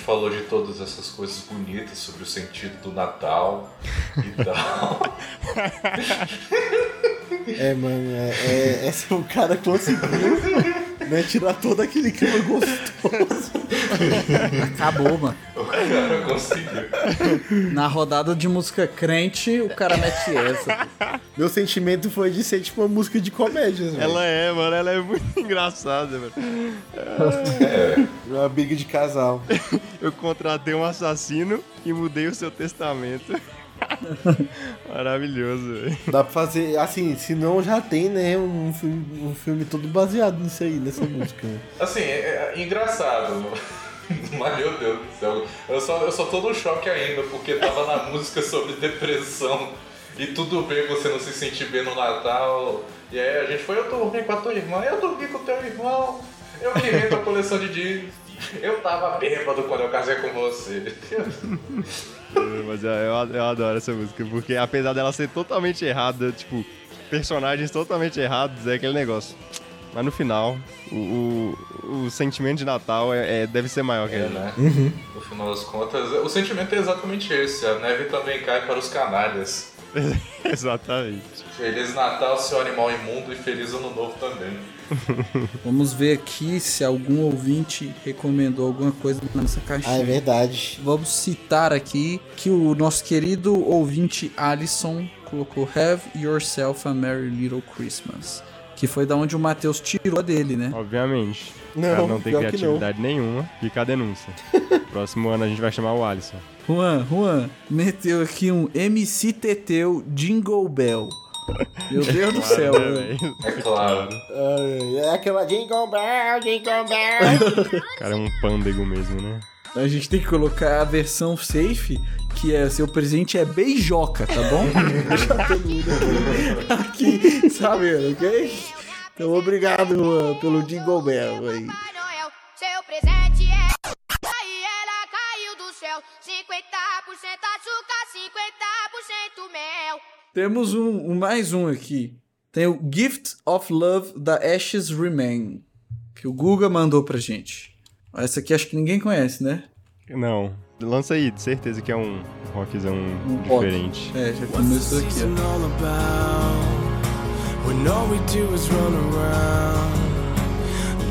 falou de todas essas coisas bonitas sobre o sentido do Natal e tal. [laughs] É, mano, é, é, esse é o cara que conseguiu né, tirar todo aquele clima gostoso. Acabou, mano. o cara conseguiu. Na rodada de música crente, o cara mete essa. Meu sentimento foi de ser tipo uma música de comédia. velho. Ela é, mano, ela é muito [laughs] engraçada, velho. Uma briga de casal. [laughs] Eu contratei um assassino e mudei o seu testamento. [laughs] Maravilhoso, velho. Dá pra fazer, assim, se não já tem, né, um filme, um filme todo baseado nisso aí, nessa música. né? Assim, é, é engraçado. Mas meu Deus do céu. Eu só, eu só tô no choque ainda, porque tava na música sobre depressão. E tudo bem você não se sentir bem no Natal. E aí a gente foi, eu dormi com a tua irmã, eu dormi com o teu irmão, eu queria tua coleção de discos. Eu tava bêbado quando eu casei com você. [laughs] Mas eu, eu, adoro essa música, porque apesar dela ser totalmente errada, tipo, personagens totalmente errados, é aquele negócio. Mas no final, o, o, o sentimento de Natal é, é- deve ser maior que É, ele. né? No final das contas, o sentimento é exatamente esse. A neve também cai para os canalhas. [laughs] Exatamente. Feliz Natal, seu animal imundo, e feliz ano novo também. [laughs] Vamos ver aqui se algum ouvinte recomendou alguma coisa na nossa caixinha. Ah, é verdade. Vamos citar aqui que o nosso querido ouvinte Alisson colocou Have Yourself a Merry Little Christmas. Que foi da onde o Matheus tirou a dele, né? Obviamente. Não, cara não que criatividade nenhuma. Fica a denúncia. [laughs] Próximo ano a gente vai chamar o Alisson. Juan, Juan, meteu aqui um MC Teteu Jingle Bell. Meu Deus do céu, né, velho. É claro. É aquela Jingle Bell, Jingle Bell. O cara é um pândego mesmo, né? A gente tem que colocar a versão safe, que é seu presente é beijoca, tá bom? [laughs] Aqui [laughs] sabendo, ok? Então obrigado, Juan, pelo Jingle Bell aí. Céu. 50% açúcar, 50% mel. Temos um, um- mais um aqui. Tem o Gift of Love da Ashes Remain, que o Guga mandou pra gente. Essa aqui acho que ninguém conhece, né? Não. Lança aí, de certeza que é um rockzão Um rock. diferente. É, já começou aqui, ó. when all we do is run around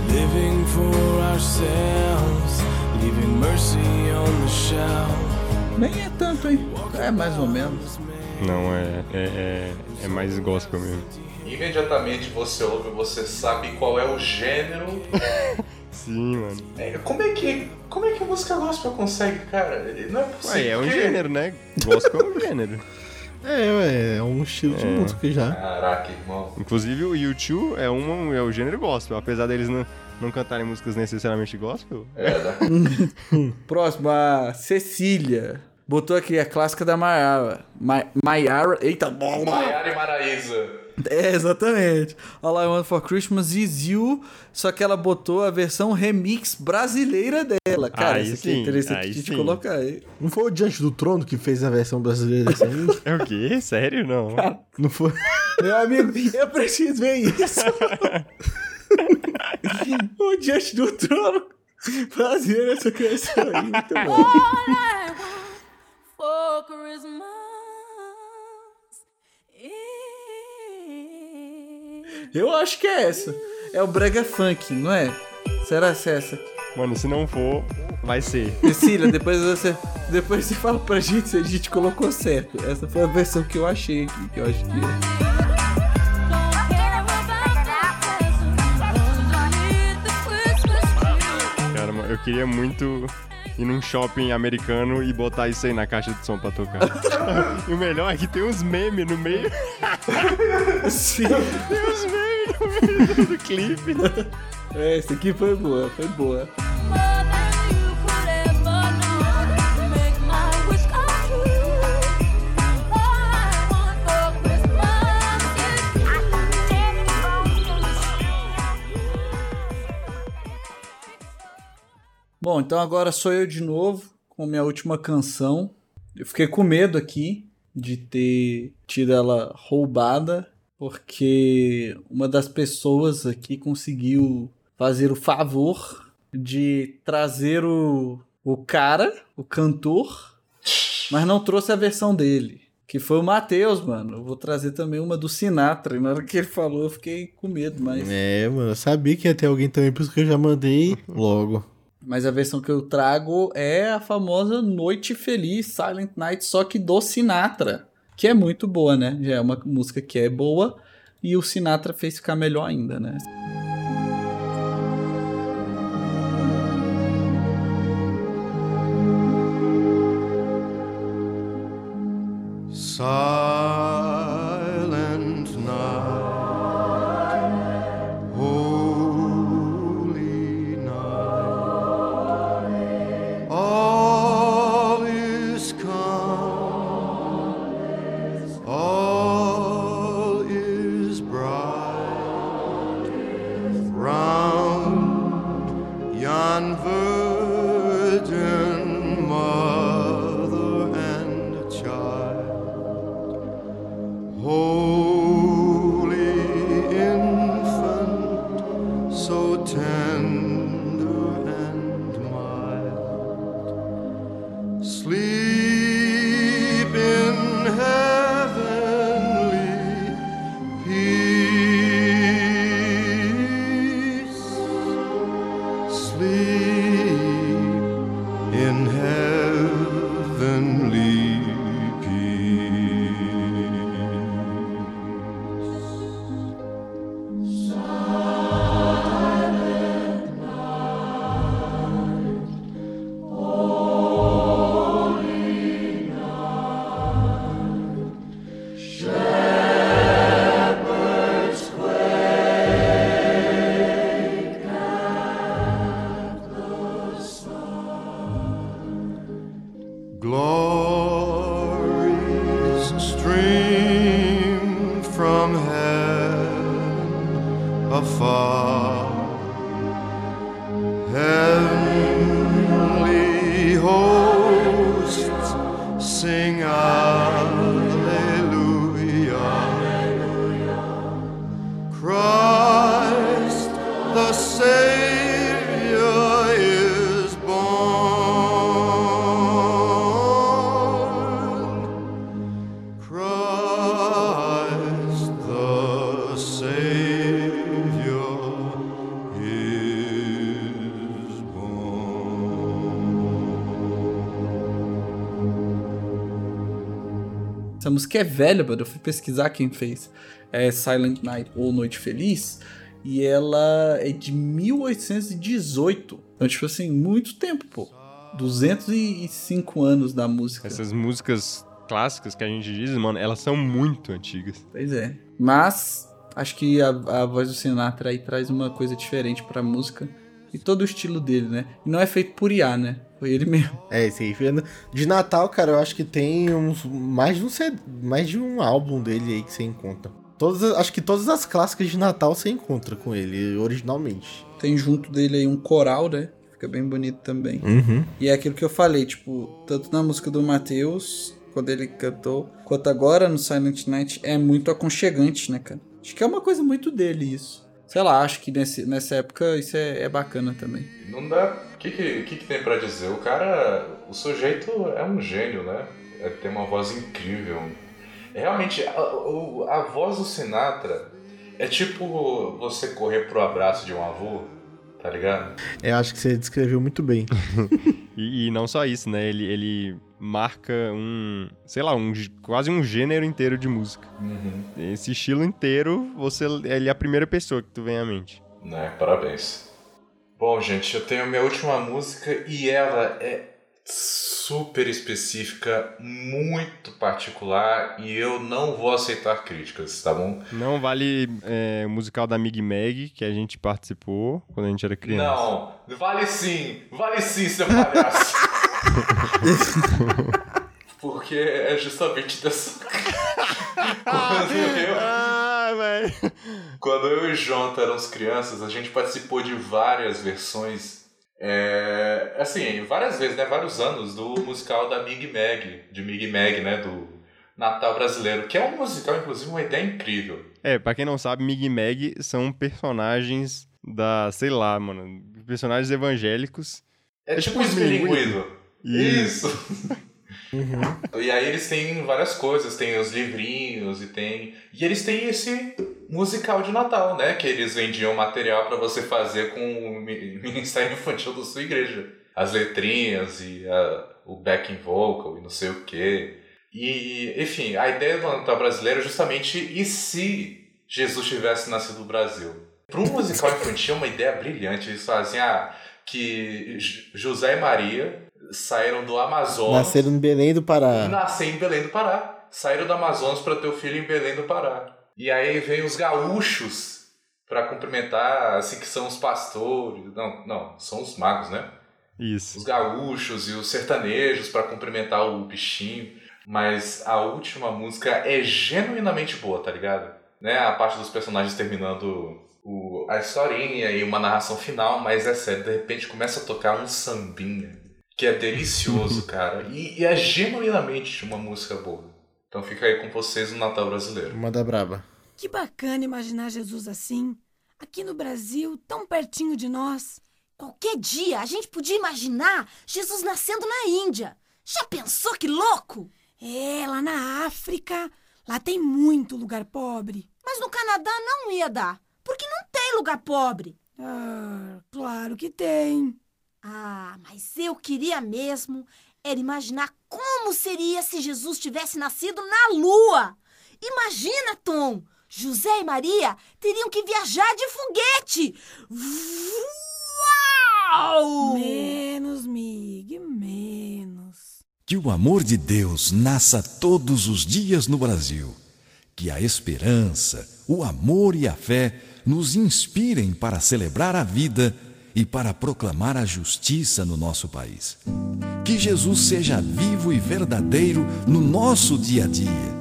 living for ourselves leaving mercy on the shelf Nem é tanto, hein? É mais ou menos. Não, é, é, é, é mais gospel mesmo. Imediatamente você ouve, você sabe qual é o gênero. [laughs] Sim, mano. É, como é que. Como é que a música gospel consegue, cara? Não é possível. Ué, é um gênero, né? Gospel é um gênero. [laughs] É, ué, é um estilo de É. música já. Caraca, irmão. Inclusive o U2 é, um, é o gênero gospel. Apesar deles não, não cantarem músicas necessariamente gospel. É, né? [laughs] Próximo, a Cecília. Botou aqui a clássica da Maiara. Ma Maiara. Eita, Maiara e Maraísa. É, exatamente. All I Want for Christmas is You. Só que ela botou a versão remix brasileira dela. Cara, Aí isso aqui é sim, interessante aí de sim. colocar aí. Não foi o Diante do Trono que fez a versão brasileira dessa música? [laughs] É o quê? Sério? Não. Não foi? Meu amigo, eu preciso ver isso. [laughs] o Diante do Trono Fazer essa canção aí, muito bom. For Christmas Eu acho que é essa. É o Brega Funk, não é? Será que é essa? Mano, se não for, vai ser. Cecília, depois você, depois você fala pra gente se a gente colocou certo. Essa foi a versão que eu achei aqui, que eu acho que é. Eu queria muito ir num shopping americano e botar isso aí na caixa de som pra tocar. e o melhor é que tem uns memes no meio. Sim. Tem uns memes no meio do clipe. É, essa aqui foi boa, foi boa. Bom, então agora sou eu de novo com minha última canção. Eu fiquei com medo aqui de ter tido ela roubada, porque uma das pessoas aqui conseguiu fazer o favor de trazer o, o cara, o cantor, mas não trouxe a versão dele. Que foi o Matheus, mano. Eu vou trazer também uma do Sinatra. Na hora que ele falou, eu fiquei com medo, mas. É, mano, eu sabia que ia ter alguém também, por isso que eu já mandei logo. Mas a versão que eu trago é a famosa Noite Feliz, Silent Night, só que do Sinatra. Que é muito boa, né? Já é uma música que é boa. E o Sinatra fez ficar melhor ainda, né? Silent Música é velha, mano. Eu fui pesquisar quem fez. É Silent Night ou Noite Feliz. E ela é de 1818. Então, tipo assim, muito tempo, pô. 205 anos da música. Essas músicas clássicas que a gente diz, mano, elas são muito antigas. Pois é. Mas acho que a, a voz do Sinatra aí traz uma coisa diferente pra música. E todo o estilo dele, né? E não é feito por IA, né? Foi ele mesmo. É, esse aí. De Natal, cara, eu acho que tem uns, mais, de um, CD mais de um álbum dele aí que você encontra. Todas, as- acho que todas as clássicas de Natal você encontra com ele, originalmente. Tem junto dele aí um coral, né? Fica bem bonito também. Uhum. E é aquilo que eu falei, tipo, tanto na música do Matheus, quando ele cantou, quanto agora no Silent Night, é muito aconchegante, né, cara? Acho que é uma coisa muito dele isso. Sei lá, acho que nesse, nessa época isso é, é bacana também. Não dá. O que, que, que, que tem pra dizer? O cara. O sujeito é um gênio, né? É, tem uma voz incrível. Realmente, a, o- a voz do Sinatra é tipo você correr pro abraço de um avô, tá ligado? Eu É, acho que você descreveu muito bem. [laughs] E, e não só isso, né? Ele, ele marca um, sei lá, um, quase um gênero inteiro de música. Esse estilo inteiro, você, ele é a primeira pessoa que tu vem à mente. Né, parabéns. Bom, gente, eu tenho minha última música e ela é super específica, muito particular e eu não vou aceitar críticas, tá bom? Não vale é, o musical da Mig Mag, que a gente participou quando a gente era criança. Não, vale sim, vale sim, seu palhaço. [laughs] Porque é justamente dessa. [laughs] quando, eu, Ah, velho. quando eu e o Jonathan éramos crianças, a gente participou de várias versões. É, assim, várias vezes, né? Vários anos do musical da Mig Mag, de Mig Mag, né? Do Natal Brasileiro, que é um musical, inclusive, uma ideia incrível. É, pra quem não sabe, Mig Mag são personagens da, sei lá, mano, personagens evangélicos. É, É tipo tipo um esmilinguido. Isso. [laughs] Isso. E aí eles têm várias coisas, tem os livrinhos e tem. E eles têm esse musical de Natal, né? Que eles vendiam material pra você fazer com o mi- [laughs] Ministério Infantil da sua igreja. As letrinhas e a- o backing vocal e não sei o quê. E, enfim, a ideia do Natal brasileiro é justamente e se Jesus tivesse nascido no Brasil? Para um musical infantil é uma ideia brilhante. Eles fazem ah, que José e Maria saíram do Amazonas. Nasceram em Belém do Pará. Nascer em Belém do Pará. Saíram do Amazonas para ter o filho em Belém do Pará. E aí vem os gaúchos para cumprimentar, assim, que são os pastores. Não, não, são os magos, né? Isso. Os gaúchos e os sertanejos para cumprimentar o bichinho. Mas a última música é genuinamente boa, tá ligado? Né? A parte dos personagens terminando o, a historinha e uma narração final, mas é sério, de repente começa a tocar um sambinha que é delicioso, [laughs] cara. E, e é genuinamente uma música boa. Então fica aí com vocês no Natal Brasileiro. Manda braba. Que bacana imaginar Jesus assim, aqui no Brasil, tão pertinho de nós. Qualquer dia a gente podia imaginar Jesus nascendo na Índia. Já pensou que louco? É, lá na África, lá tem muito lugar pobre. Mas no Canadá não ia dar, porque não tem lugar pobre. Ah, claro que tem. Ah, mas eu queria mesmo era imaginar como seria se Jesus tivesse nascido na Lua. Imagina, Tom! José e Maria teriam que viajar de foguete. Uau! Menos, Mig, menos. Que o amor de Deus nasça todos os dias no Brasil. Que a esperança, o amor e a fé nos inspirem para celebrar a vida e para proclamar a justiça no nosso país. Que Jesus seja vivo e verdadeiro no nosso dia a dia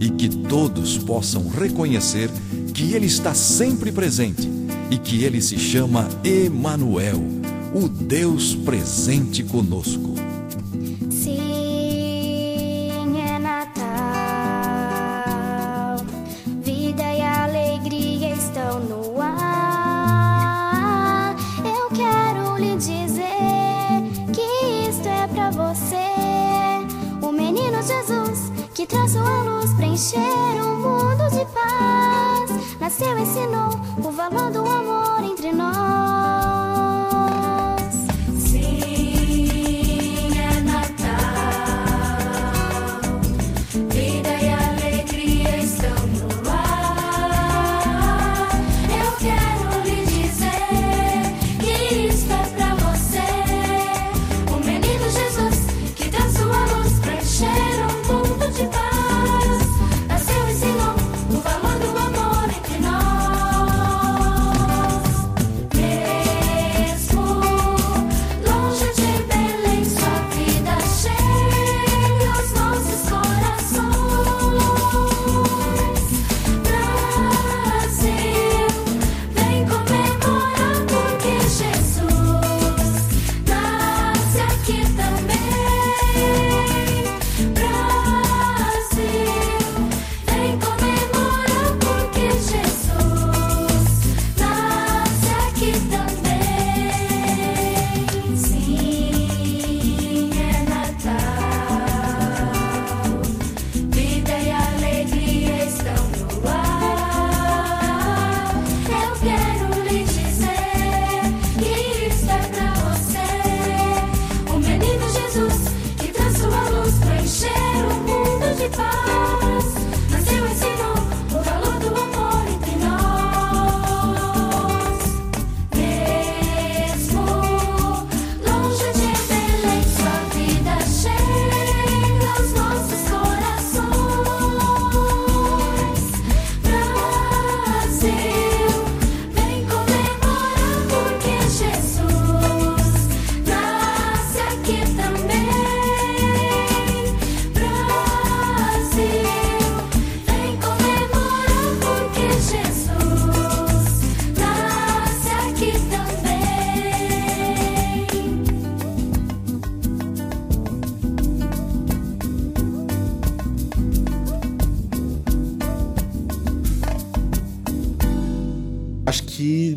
e que todos possam reconhecer que Ele está sempre presente e que Ele se chama Emanuel, o Deus presente conosco. Luz pra encher um mundo de paz. Nasceu ensinou o valor do amor entre nós.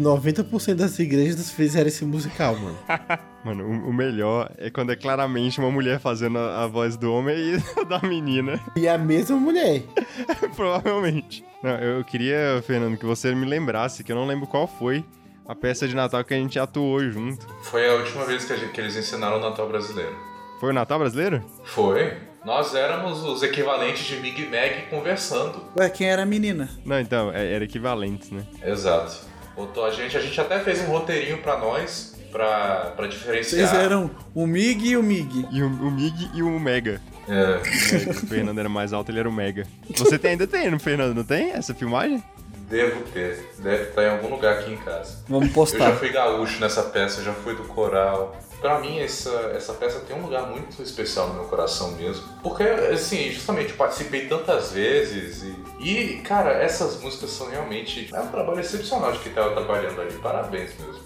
90% das igrejas fizeram esse musical, mano. [laughs] Mano, o, o melhor é quando é claramente uma mulher fazendo a, a voz do homem e [laughs] da menina. E a mesma mulher. [laughs] Provavelmente. Não, eu queria, Fernando, que você me lembrasse, que eu não lembro qual foi a peça de Natal que a gente atuou junto. Foi a última vez que, a gente- que eles ensinaram o Natal brasileiro. Foi o Natal brasileiro? Foi. Nós éramos os equivalentes de Big Mac conversando. Ué, quem era a menina? Não, então, é- era equivalentes, né? Exato. Botou a gente, a gente até fez um roteirinho pra nós, pra, pra diferenciar. Vocês eram o Mig e o Mig. E o, o Mig e o Mega. É. O Fernando era mais alto, ele era o Mega. Você tem, ainda tem, Fernando, não tem essa filmagem? Devo ter. Deve estar em algum lugar aqui em casa. Vamos Eu postar. já fui gaúcho nessa peça, eu já fui do coral. Pra mim, essa, essa peça tem um lugar muito especial no meu coração mesmo. Porque, assim, justamente, eu participei tantas vezes e, e, cara, essas músicas são realmente... É um trabalho excepcional de quem tava trabalhando ali. Parabéns mesmo.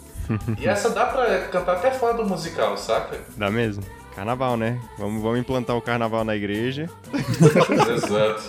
E [laughs] essa dá pra cantar até fora do musical, saca? Dá mesmo? Carnaval, né? Vamos, vamos implantar o carnaval na igreja. [laughs] Exato.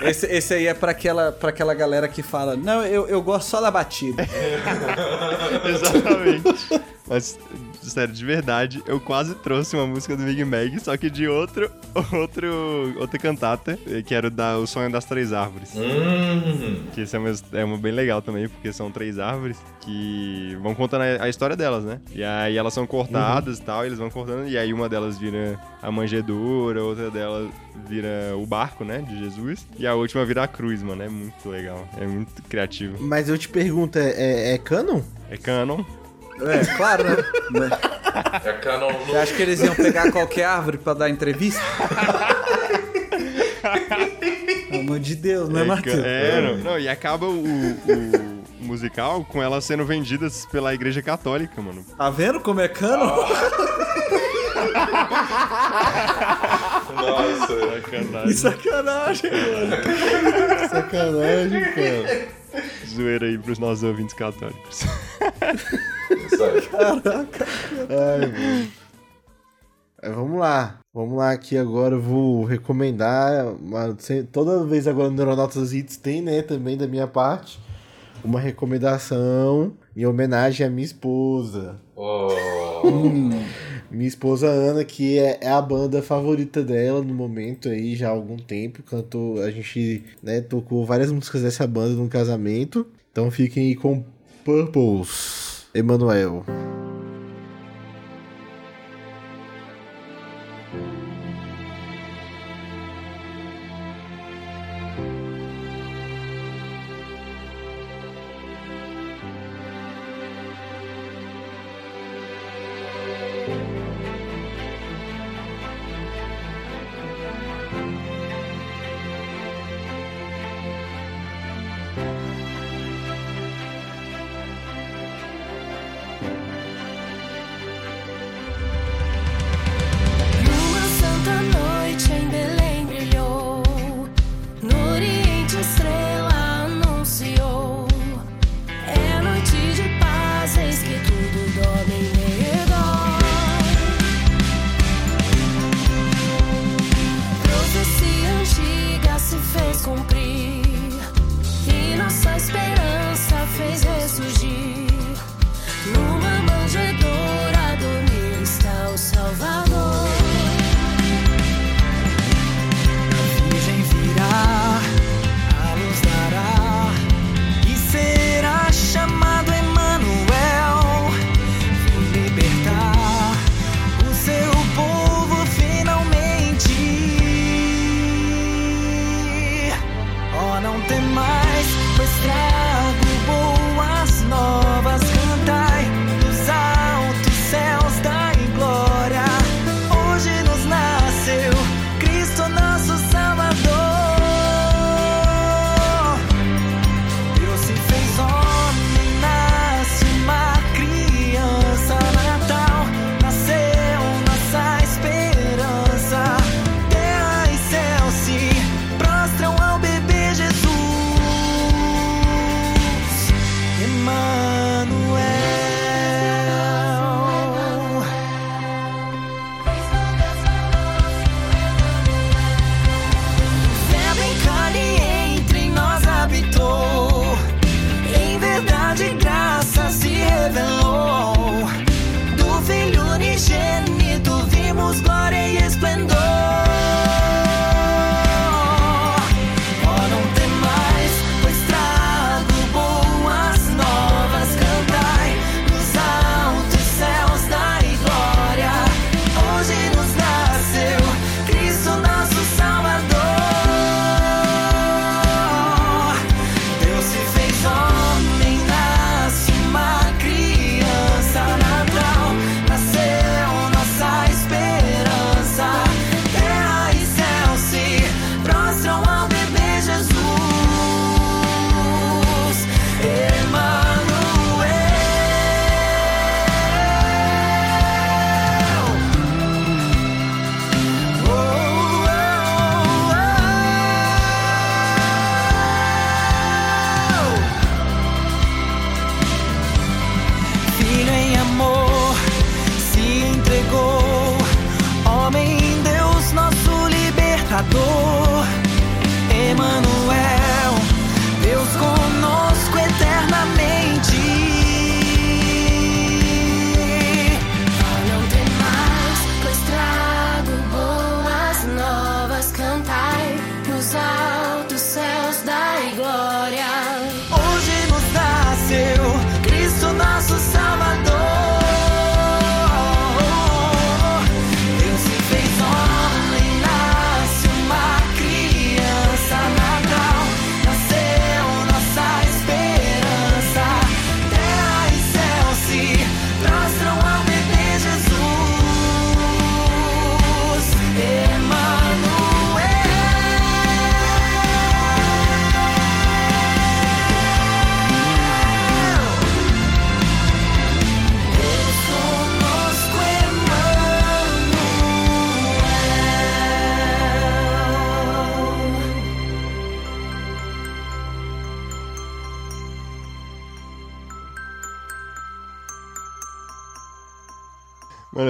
Esse, esse aí é pra aquela, pra aquela galera que fala: Não, eu, eu gosto só da batida. [laughs] Exatamente. Mas, sério, de verdade, eu quase trouxe uma música do Big Mag, só que de outro, [laughs] outro, outra cantata, eh, que era o da O Sonho das Três Árvores. Hum. Que isso é uma, é uma bem legal também, porque são três árvores que vão contando a, a história delas, né? E aí elas são cortadas e tal, e eles vão cortando, e aí uma delas vira a manjedoura, outra delas vira o barco, né, de Jesus, e a última vira a cruz, mano. É muito legal, é muito criativo. Mas eu te pergunto, é, é, é canon? É canon. É, claro, né? É canon no... Você acha que eles iam pegar qualquer árvore pra dar entrevista? [laughs] Pelo amor de Deus, né, É, Matheus? É, não, não, e acaba o, o musical com elas sendo vendidas pela igreja católica, mano. Tá vendo como é cano? [laughs] Nossa. Sacanagem. Que sacanagem, mano. Sacanagem, cara. Zoeira aí pros nossos ouvintes católicos. Caraca. Ai, mano. É, vamos lá. Vamos lá aqui agora. Eu vou recomendar. uma- toda vez agora no Neuronautas Hits tem, né? Também da minha parte. Uma recomendação em homenagem à minha esposa. Oh. Minha esposa Ana, que é, é a banda favorita dela no momento aí, já há algum tempo. Cantou, a gente né, tocou várias músicas dessa banda no casamento. Então fiquem aí com Purples, Emanuel.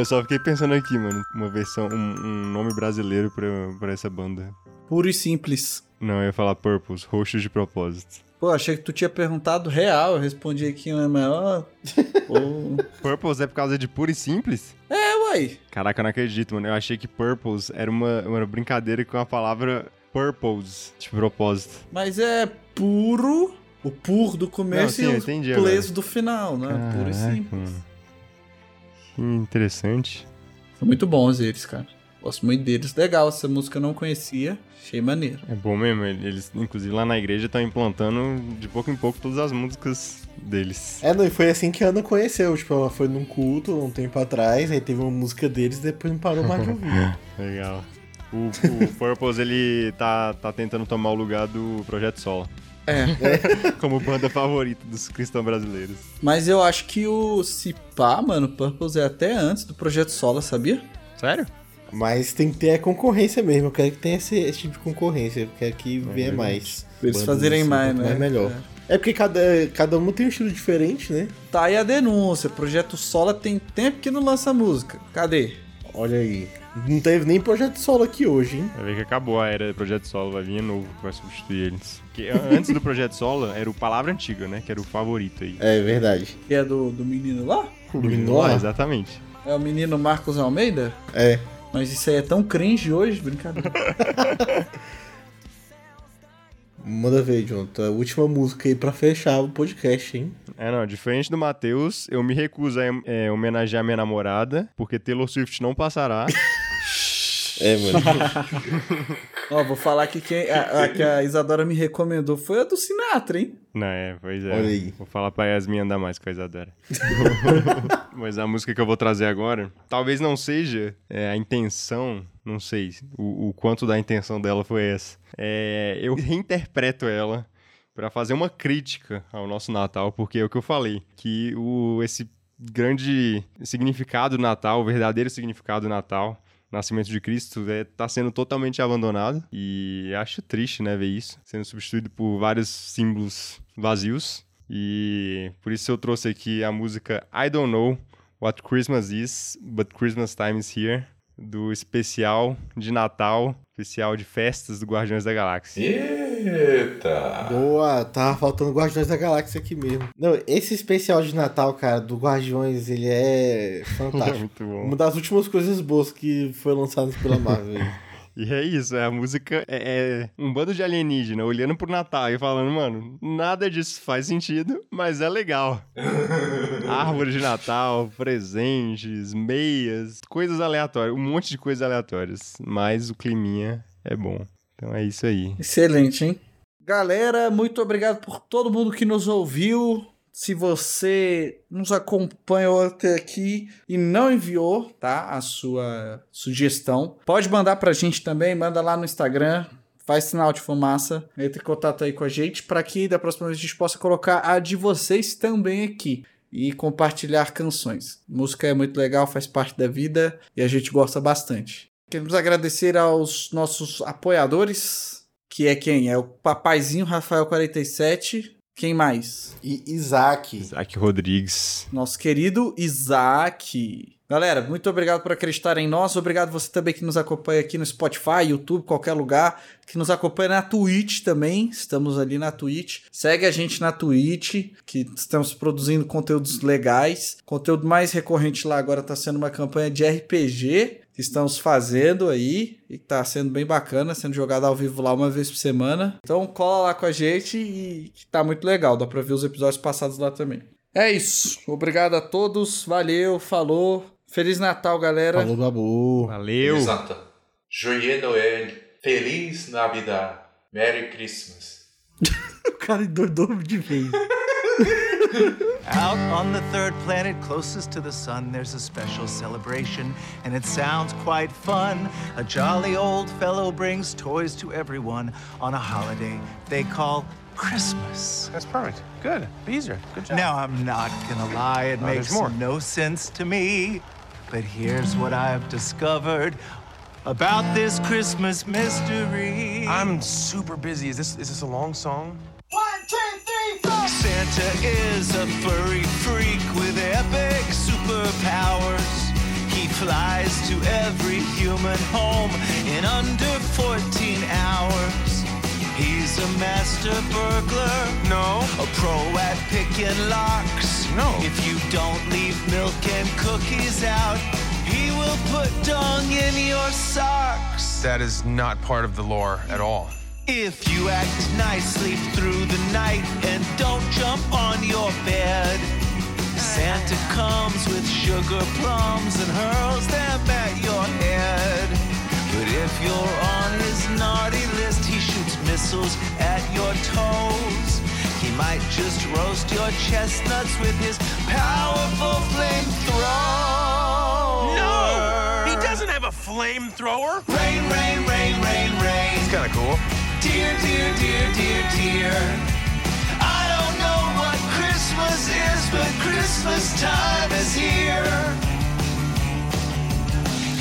Eu só fiquei pensando aqui, mano. Uma versão, um, um nome brasileiro pra, pra essa banda. Puro e simples. Não, eu ia falar Purples, roxos de propósito. Pô, achei que tu tinha perguntado real, eu respondi aqui, né, mas ó... [laughs] Pô. Purples é por causa de puro e simples? É, uai. Caraca, eu não acredito, mano. Eu achei que Purples era uma, uma brincadeira com a palavra purpose, de propósito. Mas é puro, o pur do começo Não, sim, e entendi o pleso agora. do final, né? Puro e Caraca, simples. mano. Que interessante. São muito bons eles, cara. Gosto muito deles. Legal, essa música eu não conhecia. Achei maneiro. É bom mesmo, eles, inclusive lá na igreja, estão implantando de pouco em pouco todas as músicas deles. É, não, e foi assim que a Ana conheceu. Tipo, ela foi num culto um tempo atrás, aí teve uma música deles e depois não parou mais de ouvir. [laughs] Legal. O, o Purpose, ele tá, tá tentando tomar o lugar do Projeto Solo. É. [laughs] Como banda favorita dos cristãos brasileiros. Mas eu acho que o Cipá, mano, Purpose é até antes do Projeto Sola, sabia? Sério? Mas tem que ter a concorrência mesmo. Eu quero que tenha esse, esse tipo de concorrência. Eu quero que venha verdade. mais. Pra eles Bandas fazerem assim, mais, né? Mais melhor. É. porque cada, cada um tem um estilo diferente, né? Tá aí a denúncia. Projeto Sola tem tempo que não lança música. Cadê? Olha aí. Não teve nem projeto solo aqui hoje, hein? Vai ver que acabou a era do Projeto Solo, vai vir novo que vai substituir eles. Porque antes do Projeto Solo era o Palavra Antiga, né? Que era o favorito aí. É verdade. Que é do, do menino lá? Do menino lá? Exatamente. É o menino Marcos Almeida? É. Mas isso aí é tão cringe hoje, brincadeira. [laughs] Manda ver, Jonathan. A última música aí pra fechar o podcast, hein? É, não, diferente do Matheus, eu me recuso a é, homenagear minha namorada, porque Taylor Swift não passará. [laughs] É, mano. [laughs] Ó, vou falar que quem, a, a que a Isadora me recomendou foi a do Sinatra, hein? Não, é, pois é. Olha aí. Vou falar pra Yasmin andar mais com a Isadora. [laughs] Mas a música que eu vou trazer agora, talvez não seja é, a intenção, não sei o, o quanto da intenção dela foi essa. É, eu reinterpreto ela pra fazer uma crítica ao nosso Natal, porque é o que eu falei, que o, esse grande significado do Natal, o verdadeiro significado do Natal, Nascimento de Cristo é, tá sendo totalmente abandonado. E acho triste, né, ver isso, sendo substituído por vários símbolos vazios. E por isso eu trouxe aqui a música I Don't Know What Christmas Is, But Christmas Time Is Here, do especial de Natal, especial de festas do Guardiões da Galáxia. Eita! Boa, tava faltando Guardiões da Galáxia aqui mesmo. Não, esse especial de Natal, cara, do Guardiões, ele é [laughs] fantástico. Muito bom. Uma das últimas coisas boas que foi lançada pela Marvel. E é isso, é, a música é, é um bando de alienígena olhando pro Natal e falando, mano, nada disso faz sentido, mas é legal. [laughs] Árvore de Natal, presentes, meias, coisas aleatórias, um monte de coisas aleatórias, mas o climinha é bom. Então é isso aí. Excelente, hein? Galera, muito obrigado por todo mundo que nos ouviu. Se você nos acompanhou até aqui e não enviou, tá, a sua sugestão, pode mandar pra gente também, manda lá no Instagram, faz sinal de fumaça, entre em contato aí com a gente para que da próxima vez a gente possa colocar a de vocês também aqui e compartilhar canções. Música é muito legal, faz parte da vida e a gente gosta bastante. Queremos agradecer aos nossos apoiadores, que é quem? É o Papaizinho Rafael 47. Quem mais? E Isaac. Isaac Rodrigues. Nosso querido Isaac. Galera, muito obrigado por acreditar em nós. Obrigado você também que nos acompanha aqui no Spotify, YouTube, qualquer lugar. Que nos acompanha na Twitch também. Estamos ali na Twitch. Segue a gente na Twitch, que estamos produzindo conteúdos legais. Conteúdo mais recorrente lá agora está sendo uma campanha de RPG que estamos fazendo aí e que tá sendo bem bacana, sendo jogado ao vivo lá uma vez por semana. Então cola lá com a gente e que tá muito legal, dá pra ver os episódios passados lá também. É isso, obrigado a todos, valeu, falou, Feliz Natal, galera. Falou, Babu. Valeu. Exato. Joyeux Noël. Feliz Navidad. Merry Christmas. [laughs] o cara endoidou de vez. [laughs] Out on the third planet closest to the sun, there's a special celebration, and it sounds quite fun. A jolly old fellow brings toys to everyone on a holiday they call Christmas. That's perfect. Good. Beezer. Good job. Now, I'm not gonna lie, it Oh, makes more. no sense to me. But here's what I've discovered about this Christmas mystery. I'm super busy. Is this is this a long song? Santa is a furry freak with epic superpowers. He flies to every human home in under 14 hours. He's a master burglar. No. A pro at picking locks. No. If you don't leave milk and cookies out, he will put dung in your socks. That is not part of the lore at all. If you act nicely through the night and don't jump on your bed, Santa comes with sugar plums and hurls them at your head. But if you're on his naughty list, he shoots missiles at your toes. He might just roast your chestnuts with his powerful flamethrower. No! He doesn't have a flamethrower. Rain, rain, rain, rain, rain. It's kind of cool. Dear, dear, dear, dear, dear. I don't know what Christmas is, but Christmas time is here.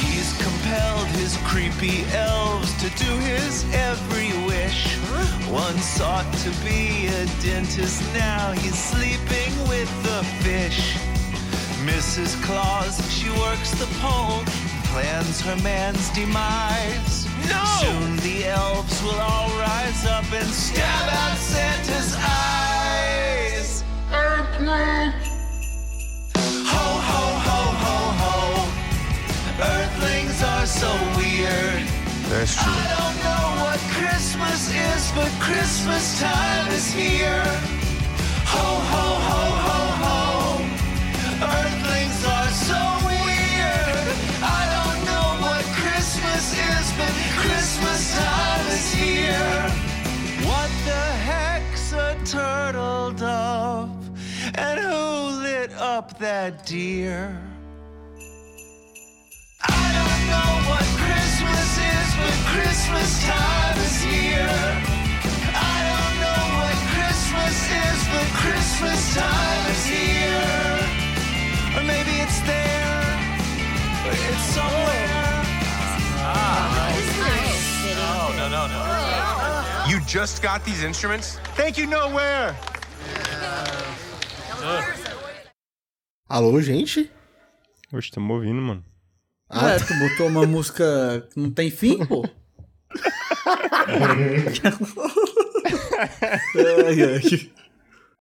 He's compelled his creepy elves to do his every wish. One sought to be a dentist, now he's sleeping with the fish. Mrs. Claus, she works the pole, plans her man's demise. No! Soon the elves will all rise up and stab out Santa's eyes. Ho, ho, ho, ho, ho. Earthlings are so weird. That's true. I don't know what Christmas is, but Christmas time is here. Ho, ho, ho, ho, ho. Earthlings Christmas time is here. What the heck's a turtle dove? And who lit up that deer? I don't know what Christmas is, but Christmas time is here. I don't know what Christmas is, but Christmas time is here. Or maybe it's there, or it's somewhere. Ah. No, no, no, no. You just got these instruments? Thank you, nowhere. Alô, gente? Oxe, tamo ouvindo, mano. Ah, É, tu botou uma [laughs] música que não tem fim, pô? [laughs] [laughs] ai, ai.